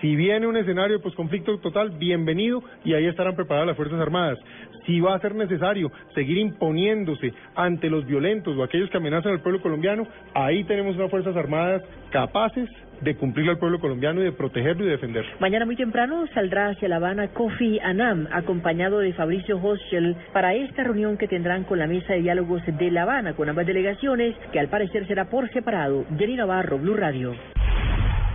Si viene un escenario de posconflicto total, bienvenido y ahí estarán preparadas las Fuerzas Armadas. Si va a ser necesario seguir imponiéndose ante los violentos o aquellos que amenazan al pueblo colombiano, ahí tenemos unas Fuerzas Armadas capaces de cumplirle al pueblo colombiano y de protegerlo y de defenderlo. Mañana muy temprano saldrá hacia La Habana Kofi Annan, acompañado de Fabricio Hoschel, para esta reunión que tendrán con la mesa de diálogos de La Habana con ambas delegaciones, que al parecer será por separado. Jenny Navarro, Blue Radio.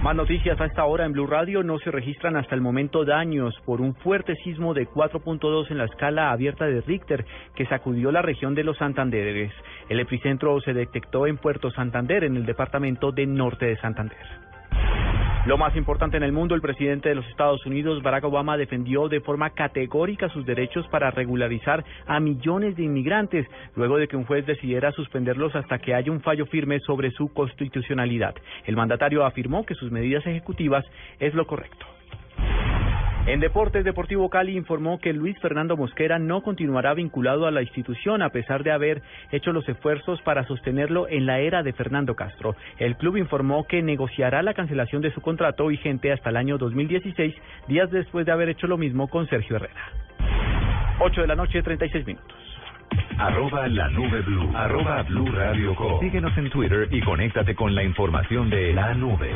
Más noticias a esta hora en Blue Radio. No se registran hasta el momento daños por un fuerte sismo de 4.2 en la escala abierta de Richter que sacudió la región de los Santanderes. El epicentro se detectó en Puerto Santander, en el departamento de Norte de Santander. Lo más importante en el mundo, el presidente de los Estados Unidos, Barack Obama, defendió de forma categórica sus derechos para regularizar a millones de inmigrantes, luego de que un juez decidiera suspenderlos hasta que haya un fallo firme sobre su constitucionalidad. El mandatario afirmó que sus medidas ejecutivas es lo correcto. En Deportes, Deportivo Cali informó que Luis Fernando Mosquera no continuará vinculado a la institución a pesar de haber hecho los esfuerzos para sostenerlo en la era de Fernando Castro. El club informó que negociará la cancelación de su contrato vigente hasta el año 2016, días después de haber hecho lo mismo con Sergio Herrera. 8 de la noche, 36 minutos. Arroba la nube blue. Arroba blue radio. Síguenos en Twitter y conéctate con la información de la nube.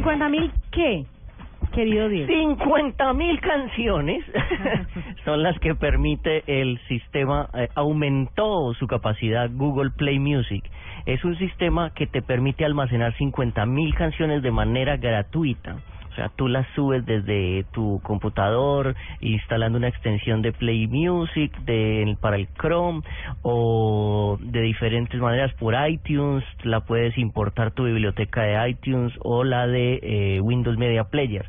¿50 mil qué, querido Diego? 50 mil canciones son las que permite el sistema, eh, aumentó su capacidad Google Play Music. Es un sistema que te permite almacenar 50 mil canciones de manera gratuita. Tú las subes desde tu computador instalando una extensión de Play Music de, para el Chrome o de diferentes maneras por iTunes. La puedes importar tu biblioteca de iTunes o la de eh, Windows Media Player.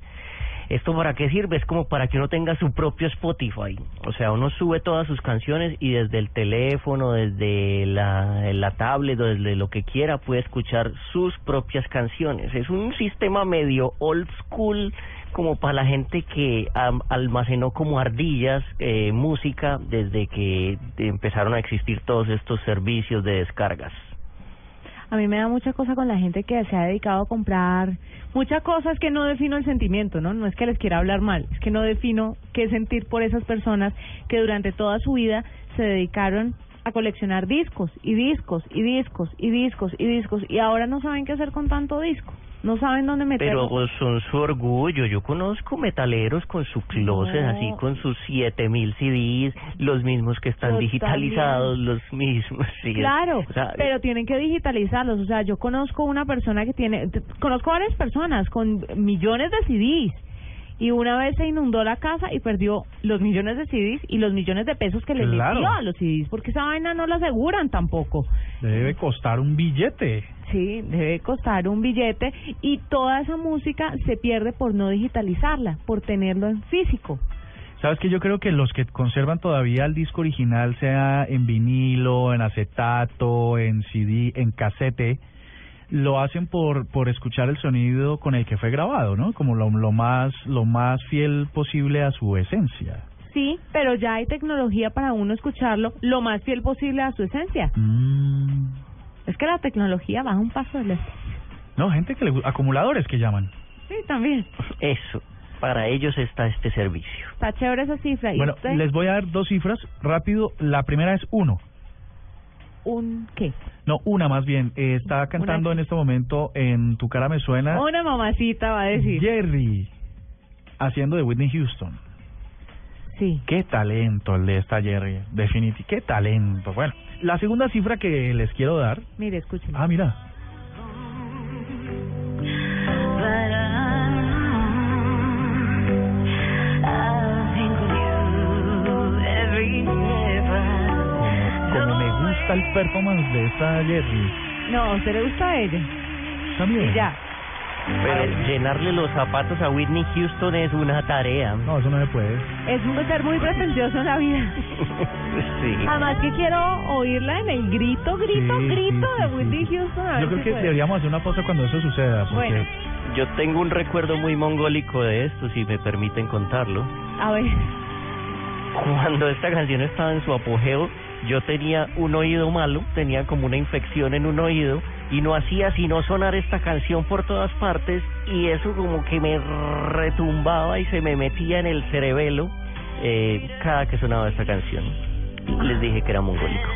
¿Esto para qué sirve? Es como para que uno tenga su propio Spotify. O sea, uno sube todas sus canciones y desde el teléfono, desde la, la tablet, o desde lo que quiera, puede escuchar sus propias canciones. Es un sistema medio old school como para la gente que almacenó como ardillas eh, música desde que empezaron a existir todos estos servicios de descargas. A mí me da mucha cosa con la gente que se ha dedicado a comprar muchas cosas que no defino el sentimiento, ¿no? No es que les quiera hablar mal, es que no defino qué sentir por esas personas que durante toda su vida se dedicaron a coleccionar discos y discos y discos y discos y discos y ahora no saben qué hacer con tanto disco. No saben dónde meterlo. Pero son su orgullo. Yo conozco metaleros con su closet, No. así con sus 7000 CDs, los mismos que están Yo digitalizados, los mismos. Sí, Claro, o sea, pero tienen que digitalizarlos. O sea, yo conozco una persona que tiene, conozco varias personas con millones de CDs y una vez se inundó la casa y perdió los millones de CDs y los millones de pesos que le Claro. metió a los CDs, porque esa vaina no la aseguran tampoco. Debe costar un billete. Sí, debe costar un billete y toda esa música se pierde por no digitalizarla, por tenerlo en físico. Sabes que yo creo que los que conservan todavía el disco original, sea en vinilo, en acetato, en CD, en casete, lo hacen por por escuchar el sonido con el que fue grabado, ¿no? Como lo, lo más lo más fiel posible a su esencia. Sí, pero ya hay tecnología para uno escucharlo lo más fiel posible a su esencia. Mm. Es que la tecnología baja un paso del este. No, gente que le acumuladores que llaman. Sí, también. Eso, para ellos está este servicio. Está chévere esa cifra. ¿Y Bueno, usted? les voy a dar dos cifras rápido. La primera es uno. ¿Un qué? No, una más bien. Eh, está cantando en este momento en Tu cara me suena. Una mamacita va a decir. Jerry haciendo de Whitney Houston. Sí. Qué talento el de esta Jerry, definitivamente. Qué talento. Bueno, la segunda cifra que les quiero dar. Mire, escúcheme. Ah, mira. Performance de esta Jerry. No, ¿a usted le gusta a ella? También. Y ya. Pero llenarle los zapatos a Whitney Houston es una tarea. No, eso no se puede. Es un ser muy pretencioso en la vida. sí. Además que quiero oírla en el grito, grito, Sí, grito sí, de sí, Whitney Houston. A ver Yo creo si que puede. deberíamos hacer una pausa cuando eso suceda. Porque Bueno. Yo tengo un recuerdo muy mongólico de esto, si me permiten contarlo. A ver. Cuando esta canción estaba en su apogeo, yo tenía un oído malo, tenía como una infección en un oído y no hacía sino sonar esta canción por todas partes y eso como que me retumbaba y se me metía en el cerebelo eh, cada que sonaba esta canción. Les dije que era mongólico.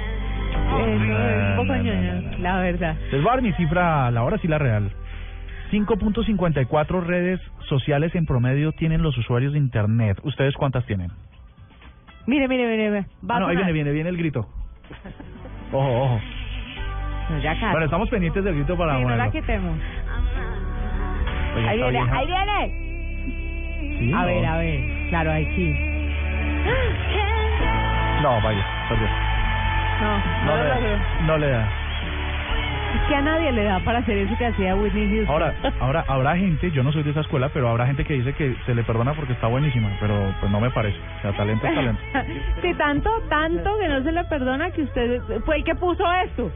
Un poco ñoño, la verdad. Les voy a dar mi cifra, la hora sí la real. 5.54 redes sociales en promedio tienen los usuarios de Internet. ¿Ustedes cuántas tienen? Mire, mire, mire. mire. Va Ah, no, ahí viene, viene, viene el grito. Ojo, ojo. No, ya casi. Bueno, estamos pendientes del grito para Sí, no la ponerlo. quitemos. Oye, ahí viene, vieja. ahí viene. Sí, a no. ver, a ver. Claro, ahí sí. No, vaya, perdió. No, no, No lo le logró. da. No le da. Es que a nadie le da para hacer eso que hacía Whitney Houston. Ahora, ahora habrá gente, yo no soy de esa escuela, pero habrá gente que dice que se le perdona porque está buenísima, pero pues no me parece. O sea, talento es talento. sí, tanto, tanto que no se le perdona que usted fue el que puso esto.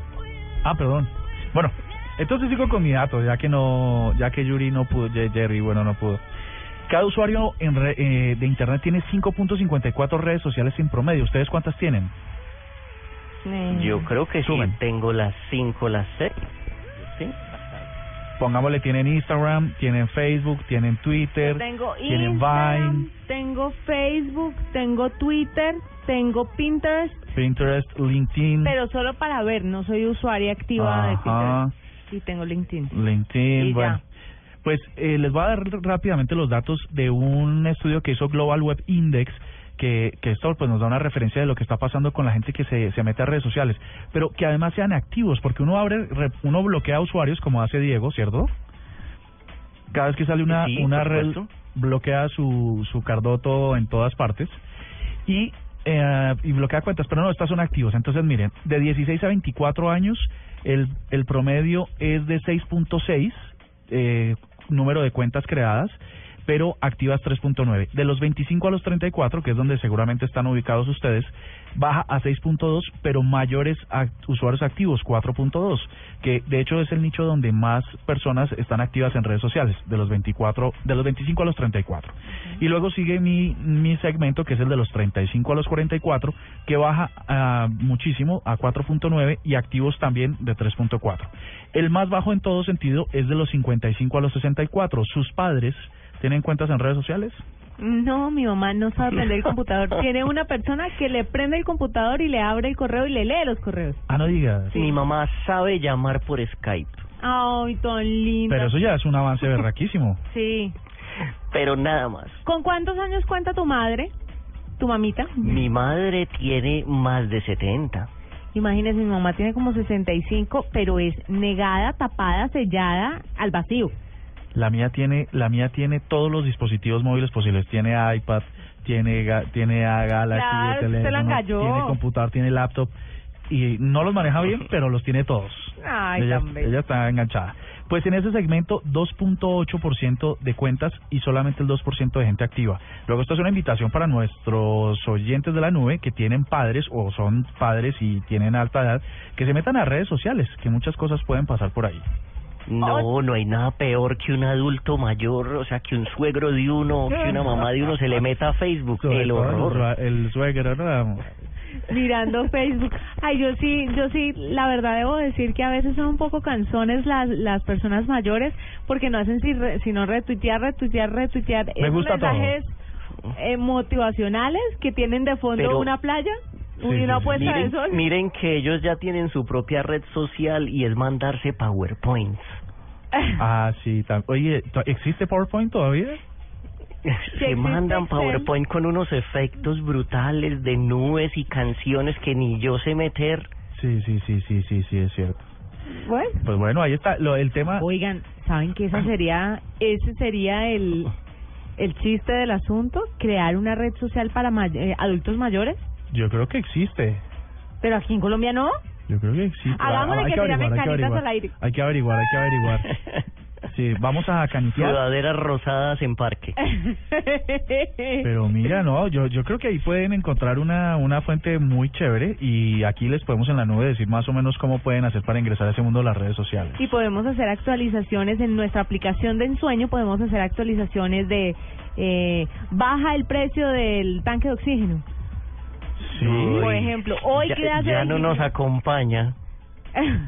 Ah, perdón. Bueno, entonces sigo con mi dato, ya que no, ya que Yuri no pudo, Jerry, bueno, no pudo. Cada usuario en re- eh, de internet tiene 5.54 redes sociales en promedio. ¿Ustedes cuántas tienen? Yo creo que sí, tengo las cinco, las seis. Sí. Pongámosle, tienen Instagram, tienen Facebook, tienen Twitter, Tengo tienen Instagram, Vine, tengo Facebook, tengo Twitter, tengo Pinterest, Pinterest, LinkedIn, pero solo para ver, no soy usuaria activa de. Pinterest. Y tengo LinkedIn. LinkedIn, Y ya. bueno. Pues eh, les voy a dar rápidamente los datos de un estudio que hizo Global Web Index, que, que esto pues nos da una referencia de lo que está pasando con la gente que se, se mete a redes sociales, pero que además sean activos, porque uno abre, re- uno bloquea usuarios como hace Diego, ¿cierto? Cada vez que sale una, Sí, una red, bloquea su, su cardoto en todas partes y, eh, y bloquea cuentas, pero no, estas son activos. Entonces, miren, de 16 a 24 años, el, el promedio es de 6.6 eh, número de cuentas creadas, pero activas 3.9. De los 25 a los 34, que es donde seguramente están ubicados ustedes, baja a 6.2, pero mayores act- usuarios activos, 4.2, que de hecho es el nicho donde más personas están activas en redes sociales, de los 24, de los 25 a los 34. Y luego sigue mi, mi segmento, que es el de los 35 a los 44, que baja ah, muchísimo a 4.9 y activos también de 3.4. El más bajo en todo sentido es de los 55 a los 64. ¿Sus padres tienen cuentas en redes sociales? No, mi mamá no sabe prender el computador. Tiene una persona que le prende el computador y le abre el correo y le lee los correos. Ah, no digas. Mi mamá sabe llamar por Skype. Ay, tan linda. Pero eso ya es un avance berraquísimo. Sí. Pero nada más. ¿Con cuántos años cuenta tu madre? ¿Tu mamita? Mi madre tiene más de 70. Imagínese, mi mamá tiene como 65, pero es negada, tapada, sellada al vacío. La mía tiene, la mía tiene todos los dispositivos móviles posibles. Tiene iPad, tiene tiene a Galaxy, Claro, teléfono, tiene computador, tiene laptop y no los maneja bien, pero los tiene todos. Ay, ella, ella está enganchada. Pues en ese segmento 2.8% de cuentas y solamente el 2% de gente activa. Luego esto es una invitación para nuestros oyentes de la nube que tienen padres o son padres y tienen alta edad que se metan a redes sociales, que muchas cosas pueden pasar por ahí. No, no hay nada peor que un adulto mayor, o sea, que un suegro de uno, que una mamá de uno se le meta a Facebook. Sobre El horror. El, sue- el suegro, ¿no? mirando Facebook. Ay, yo sí, yo sí, la verdad debo decir que a veces son un poco canzones las las personas mayores porque no hacen si re- sino retuitear, retuitear, retuitear Me esos gusta todo. mensajes eh, motivacionales que tienen de fondo Pero- una playa Sí, una sí. puesta de miren, sol. miren que ellos ya tienen su propia red social y es mandarse PowerPoints. Ah, sí. Oye, ¿to- ¿existe PowerPoint todavía? Se mandan PowerPoint con unos efectos brutales de nubes y canciones que ni yo sé meter. Sí, sí, sí, sí, sí, sí, es cierto. Bueno. Pues bueno, ahí está lo, el tema. Oigan, ¿saben que esa sería ese sería el el chiste del asunto, crear una red social para may- eh, adultos mayores? Yo creo que existe. Pero aquí en Colombia no. Yo creo que existe. Hagámosle Ah, hay que tirame averiguar, hay que canitas averiguar. al aire. Hay que averiguar, hay que averiguar. Sí, vamos a canitear. Sudaderas rosadas en parque. Pero mira, no, yo yo creo que ahí pueden encontrar una una fuente muy chévere y aquí les podemos en la nube decir más o menos cómo pueden hacer para ingresar a ese mundo de las redes sociales. y podemos hacer actualizaciones en nuestra aplicación de ensueño, podemos hacer actualizaciones de eh, baja el precio del tanque de oxígeno. Sí. Por ejemplo, hoy ya, ya no 25 nos acompaña.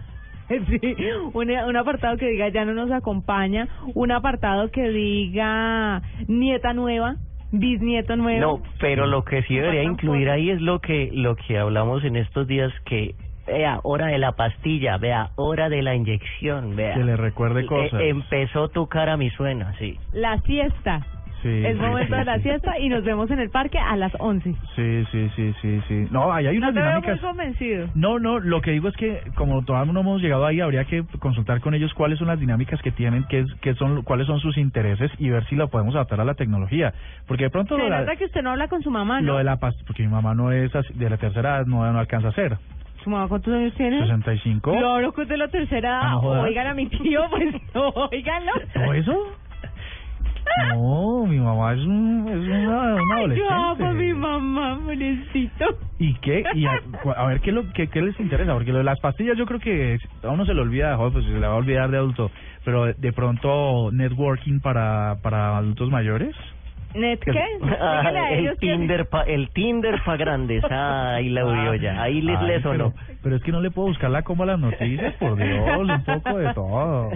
sí, un, un apartado que diga ya no nos acompaña, un apartado que diga nieta nueva, bisnieto nuevo. No, pero lo que sí debería incluir ahí es lo que lo que hablamos en estos días que vea hora de la pastilla, vea hora de la inyección, vea. Que le recuerde Eh, cosas. empezó tu cara mi suena, sí. La siesta. Sí, es sí, momento sí, de la sí. siesta y nos vemos en el parque a las 11. Sí, sí, sí, sí, sí. No, ahí hay No unas te veo muy dinámicas. convencido. No, no, lo que digo es que como todavía no hemos llegado ahí, habría que consultar con ellos cuáles son las dinámicas que tienen, qué, qué son, cuáles son sus intereses y ver si lo podemos adaptar a la tecnología. Porque de pronto lo, de la, que usted no habla con su mamá, ¿no? lo de la paz, porque mi mamá no es así- de la tercera edad, no, no alcanza a ser. ¿Su mamá cuántos años tiene? 65. Claro que es de la tercera Ah, no edad. Oigan a mi tío, pues no, oiganlo. ¿Todo eso? No, mi mamá es, un, es una, una Ay, yo amo a mi adolescente. mamá, pobrecito. ¿Y qué? Y a, a ver qué, lo, qué, qué les interesa, porque lo de las pastillas yo creo que a uno se le olvida, joder, pues se le va a olvidar de adulto, pero de, pronto networking para, para adultos mayores. ¿Net qué? Ah, el Tinder pa, el Tinder pa grandes. Ay, la oyó ya. Ahí les Ay, le sonó. Pero, pero es que no le puedo buscar la coma a las noticias, por Dios, un poco de todo.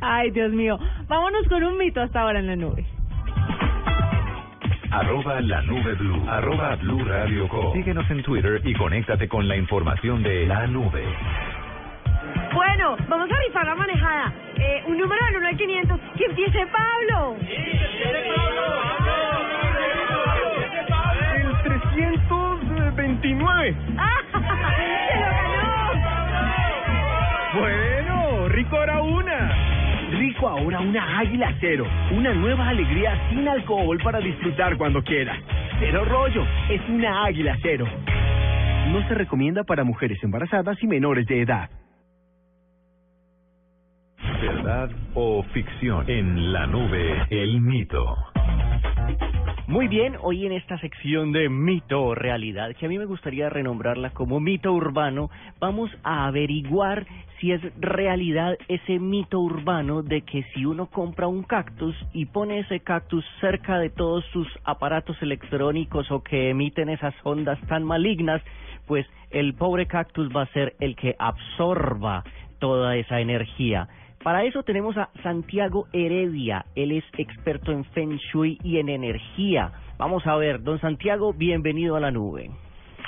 Ay, Dios mío. Vámonos con un mito hasta ahora en la nube. Arroba la nube blue. Arroba blue radio com. Síguenos en Twitter y conéctate con la información de la nube. Bueno, vamos a rifar la manejada. Eh, un número del 1 al 500. ¡Que empiece Pablo! El 329. ¡Se lo ganó! Bueno, rico ahora una. Ahora una águila cero. Una nueva alegría sin alcohol para disfrutar cuando quieras. Cero rollo. Es una águila cero. No se recomienda para mujeres embarazadas y menores de edad. Verdad o ficción. En la nube, el mito. Muy bien, hoy en esta sección de mito o realidad, que a mí me gustaría renombrarla como mito urbano, vamos a averiguar si es realidad ese mito urbano de que si uno compra un cactus y pone ese cactus cerca de todos sus aparatos electrónicos o que emiten esas ondas tan malignas, pues el pobre cactus va a ser el que absorba toda esa energía. Para eso tenemos a Santiago Heredia. Él es experto en Feng Shui y en energía. Vamos a ver, don Santiago, bienvenido a la nube.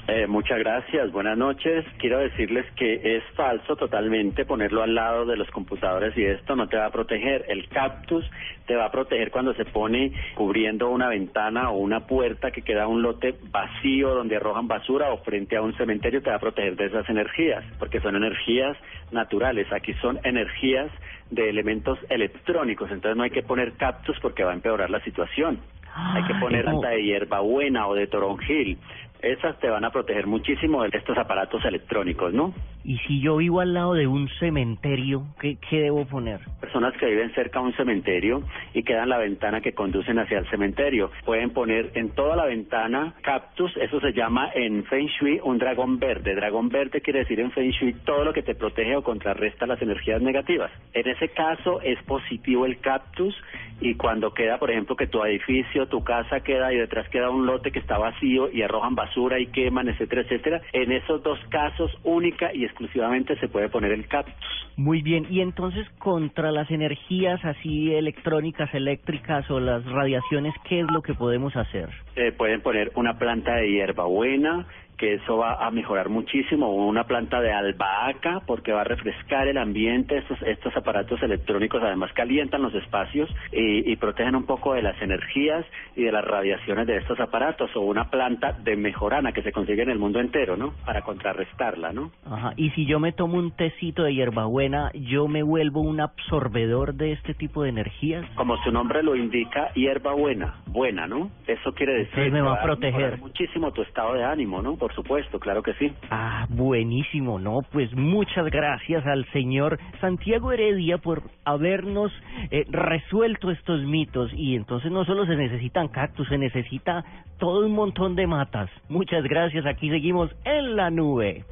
Eh, muchas gracias, buenas noches. Quiero decirles que es falso totalmente ponerlo al lado de los computadores y esto no te va a proteger. El cactus te va a proteger cuando se pone cubriendo una ventana o una puerta que queda un lote vacío donde arrojan basura o frente a un cementerio te va a proteger de esas energías, porque son energías naturales. Aquí son energías de elementos electrónicos, entonces no hay que poner cactus porque va a empeorar la situación. Hay que poner planta de hierbabuena o de toronjil. Esas te van a proteger muchísimo de estos aparatos electrónicos, ¿no? Y si yo vivo al lado de un cementerio, ¿qué, debo poner? Personas que viven cerca a un cementerio y quedan la ventana que conducen hacia el cementerio. Pueden poner en toda la ventana cactus, eso se llama en Feng Shui un dragón verde. Dragón verde quiere decir en Feng Shui todo lo que te protege o contrarresta las energías negativas. En ese caso es positivo el cactus y cuando queda, por ejemplo, que tu edificio, tu casa queda y detrás queda un lote que está vacío y arrojan basura y queman, etcétera, etcétera, en esos dos casos única y exclusivamente se puede poner el cactus. Muy bien, y entonces contra las energías así electrónicas, eléctricas o las radiaciones, ¿qué es lo que podemos hacer? Eh, pueden poner una planta de hierbabuena, que eso va a mejorar muchísimo, una planta de albahaca, porque va a refrescar el ambiente, estos, estos aparatos electrónicos además calientan los espacios y, y protegen un poco de las energías y de las radiaciones de estos aparatos, o una planta de mejorana que se consigue en el mundo entero, ¿no? Para contrarrestarla, ¿no? Ajá, y si yo me tomo un tecito de hierbabuena, ¿yo me vuelvo un absorbedor de este tipo de energías? Como su nombre lo indica, hierba buena, ¿no? Eso quiere decir Entonces me va a proteger. muchísimo tu estado de ánimo, ¿no? Por supuesto, claro que sí. Ah, buenísimo, ¿no? Pues muchas gracias al señor Santiago Heredia por habernos eh, resuelto estos mitos. Y entonces no solo se necesitan cactus, se necesita todo un montón de matas. Muchas gracias, aquí seguimos en la nube.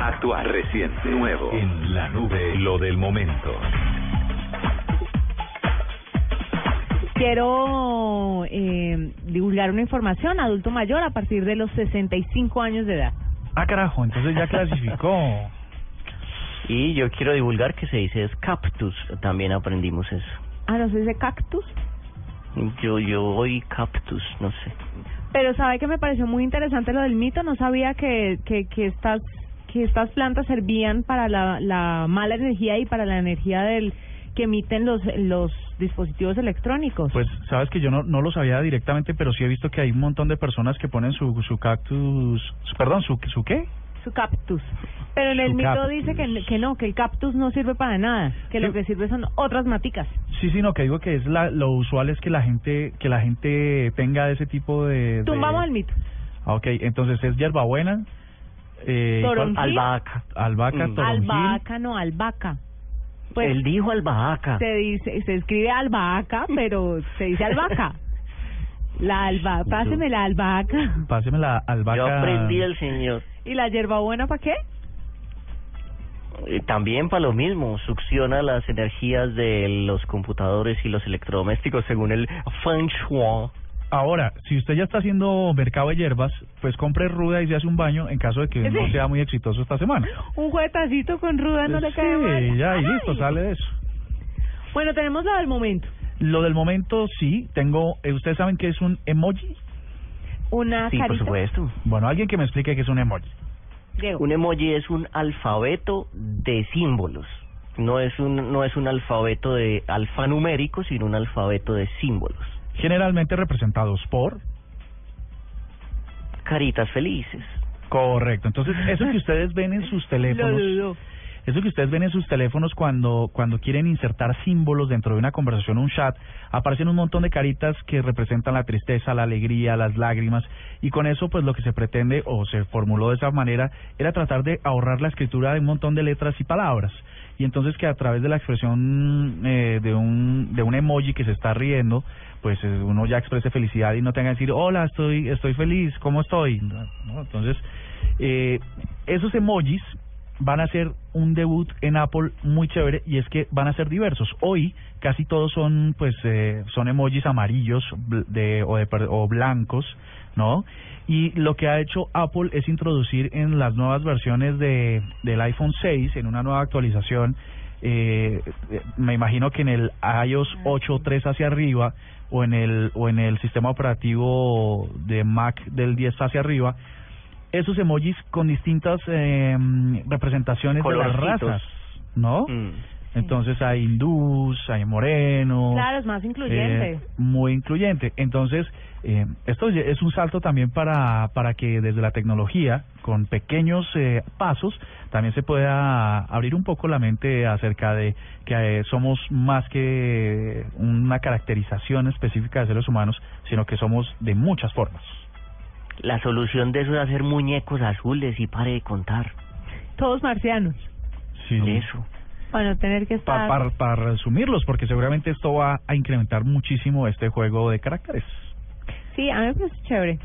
Actual reciente, nuevo, en la nube, lo del momento. Quiero eh, divulgar una información, adulto mayor a partir de los 65 años de edad. Ah, carajo, entonces ya clasificó. Y yo quiero divulgar que se dice es cactus, también aprendimos eso. Ah, no se dice cactus, Yo, yo oí cactus, no sé. pero sabe que me pareció muy interesante lo del mito, no sabía que, que, que estas que estas plantas servían para la, la mala energía y para la energía del que emiten los los dispositivos electrónicos. Pues sabes que yo no, no lo sabía directamente, pero sí he visto que hay un montón de personas que ponen su, su cactus, su- perdón, su, su qué? su cactus. Pero en el Su mito cactus. dice que, que no, que el cactus no sirve para nada, que lo que sirve son otras maticas. Sí, sí, no, que digo que es la, lo usual es que la gente que la gente tenga ese tipo de... de- Tumbamos el mito. Ah, Ok, entonces es hierbabuena, eh. Albahaca. albahaca, Mm. Albahaca, no albahaca. Pues Él dijo albahaca. se dice, se escribe albahaca, pero se dice albahaca. La alba, páseme la albahaca. Páseme la albahaca. Yo aprendí del señor. ¿Y la hierbabuena para qué? Eh, También para lo mismo, succiona las energías de los computadores y los electrodomésticos según el Feng Shui. Ahora, si usted ya está haciendo mercado de hierbas, pues compre ruda y se hace un baño en caso de que no sea muy exitoso esta semana. Un juetacito con ruda no le cae mal. Sí, ya, y listo, sale de eso. Bueno, tenemos lo del momento. Lo del momento, sí, tengo... eh, ¿Ustedes saben qué es un emoji? Una Sí, por carita. supuesto. Bueno, alguien que me explique qué es un emoji. Diego. Un emoji es un alfabeto de símbolos. No es un no es un alfabeto de alfanumérico, sino un alfabeto de símbolos. Generalmente representados por... Caritas felices. Correcto. Entonces, eso que ustedes ven en sus teléfonos... Eso que ustedes ven en sus teléfonos cuando, cuando quieren insertar símbolos dentro de una conversación, un chat, aparecen un montón de caritas que representan la tristeza, la alegría, las lágrimas, y con eso pues lo que se pretende o se formuló de esa manera era tratar de ahorrar la escritura de un montón de letras y palabras. Y entonces que a través de la expresión eh, de, un, de un emoji que se está riendo, pues eh, uno ya exprese felicidad y no tenga que decir, hola, estoy, estoy feliz, ¿cómo estoy? ¿No? Entonces, eh, esos emojis van a ser un debut en Apple muy chévere y es que van a ser diversos. Hoy casi todos son pues eh, son emojis amarillos o de o blancos, ¿no? Y lo que ha hecho Apple es introducir en las nuevas versiones de del iPhone 6 en una nueva actualización eh, eh, me imagino que en el iOS 8.3 hacia arriba o en el o en el sistema operativo de Mac del 10 hacia arriba esos emojis con distintas eh, representaciones de las razas, ¿no? Mm. Entonces hay hindús, hay morenos. Claro, es más incluyente. eh, muy incluyente. Entonces, eh, esto es un salto también para, para que desde la tecnología, con pequeños eh, pasos, también se pueda abrir un poco la mente acerca de que eh, somos más que una caracterización específica de seres humanos, sino que somos de muchas formas. La solución de eso es hacer muñecos azules y pare de contar. Todos marcianos. Sí. Eso. Para no tener que Pa- estar... para, para resumirlos, porque seguramente esto va a incrementar muchísimo este juego de caracteres. Sí, a mí me parece chévere.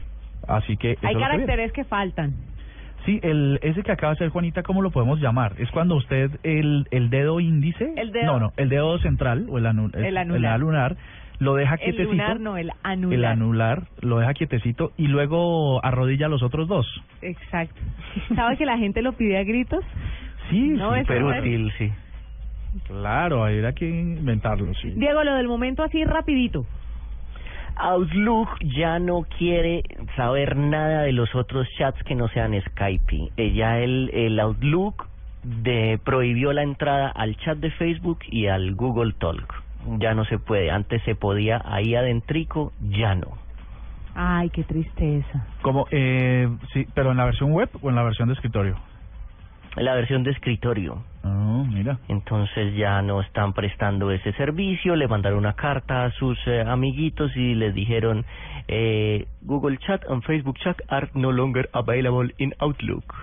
Así que Hay que caracteres que faltan. Sí, el, ese que acaba de hacer Juanita, ¿cómo lo podemos llamar? Es cuando usted el, el dedo índice, El dedo- no, no, el dedo central o el, anu- El anular. anular, lo deja El quietecito, lunar no, el anular. el anular lo deja quietecito y luego arrodilla los otros dos. Exacto. ¿Sabe que la gente lo pide a gritos? Sí, No, no es- útil, sí. Claro, habría que inventarlo, sí. Diego, lo del momento así rapidito. Outlook ya no quiere saber nada de los otros chats que no sean Skype. Ya el, el Outlook de, prohibió la entrada al chat de Facebook y al Google Talk. Ya no se puede. Antes se podía ahí adentrico, ya no. Ay, qué tristeza. Como, eh, sí, pero en la versión web o en la versión de escritorio. La versión de escritorio. Oh, mira. Entonces ya no están prestando ese servicio, le mandaron una carta a sus eh, amiguitos y les dijeron eh, Google Chat and Facebook Chat are no longer available in Outlook.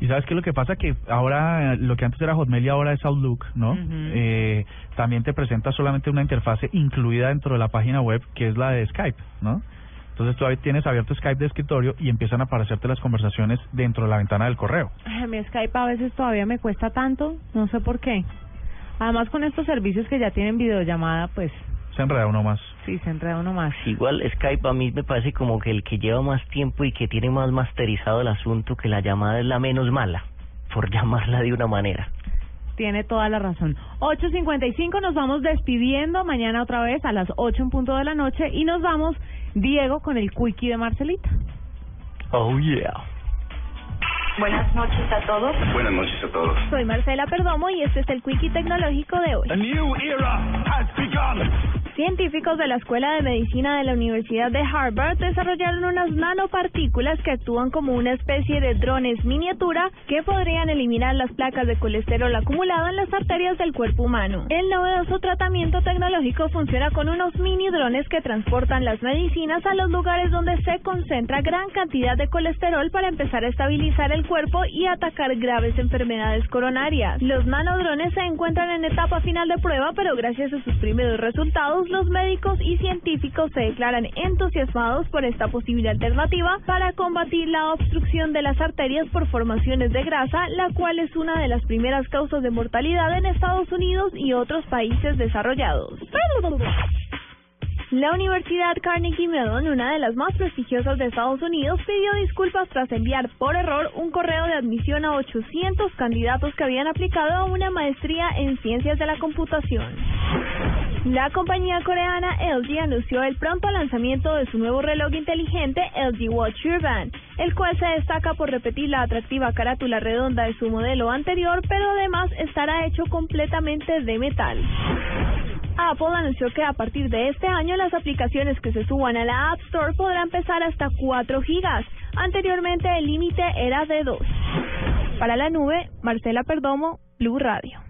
Y sabes qué es lo que pasa que ahora lo que antes era Hotmail y ahora es Outlook, ¿no? eh, también te presenta solamente una interfase incluida dentro de la página web que es la de Skype, ¿no? Entonces tú tienes abierto Skype de escritorio y empiezan a aparecerte las conversaciones dentro de la ventana del correo. Ay, mi Skype a veces todavía me cuesta tanto, no sé por qué. Además con estos servicios que ya tienen videollamada, pues Se enreda uno más. Sí, se enreda uno más. Igual Skype a mí me parece como que el que lleva más tiempo y que tiene más masterizado el asunto, que la llamada es la menos mala, por llamarla de una manera. Tiene toda la razón. 8.55 nos vamos despidiendo. Mañana otra vez a las 8 en punto de la noche. Y nos vamos, Diego, con el quickie de Marcelita. Oh yeah. Buenas noches a todos. Buenas noches a todos. Soy Marcela Perdomo y este es el Quickie Tecnológico de hoy. A new era has begun. Científicos de la Escuela de Medicina de la Universidad de Harvard desarrollaron unas nanopartículas que actúan como una especie de drones miniatura que podrían eliminar las placas de colesterol acumulado en las arterias del cuerpo humano. El novedoso tratamiento tecnológico funciona con unos mini drones que transportan las medicinas a los lugares donde se concentra gran cantidad de colesterol para empezar a estabilizar el cuerpo y atacar graves enfermedades coronarias. Los nanodrones se encuentran en etapa final de prueba, pero gracias a sus primeros resultados, los médicos y científicos se declaran entusiasmados por esta posible alternativa para combatir la obstrucción de las arterias por formaciones de grasa, la cual es una de las primeras causas de mortalidad en Estados Unidos y otros países desarrollados. La Universidad Carnegie Mellon, una de las más prestigiosas de Estados Unidos, pidió disculpas tras enviar por error un correo de admisión a 800 candidatos que habían aplicado a una maestría en ciencias de la computación. La compañía coreana LG anunció el pronto lanzamiento de su nuevo reloj inteligente LG Watch Urban, el cual se destaca por repetir la atractiva carátula redonda de su modelo anterior, pero además estará hecho completamente de metal. Apple anunció que a partir de este año las aplicaciones que se suban a la App Store podrán pesar hasta 4 gigas. Anteriormente el límite era de 2. Para la nube, Marcela Perdomo, Blue Radio.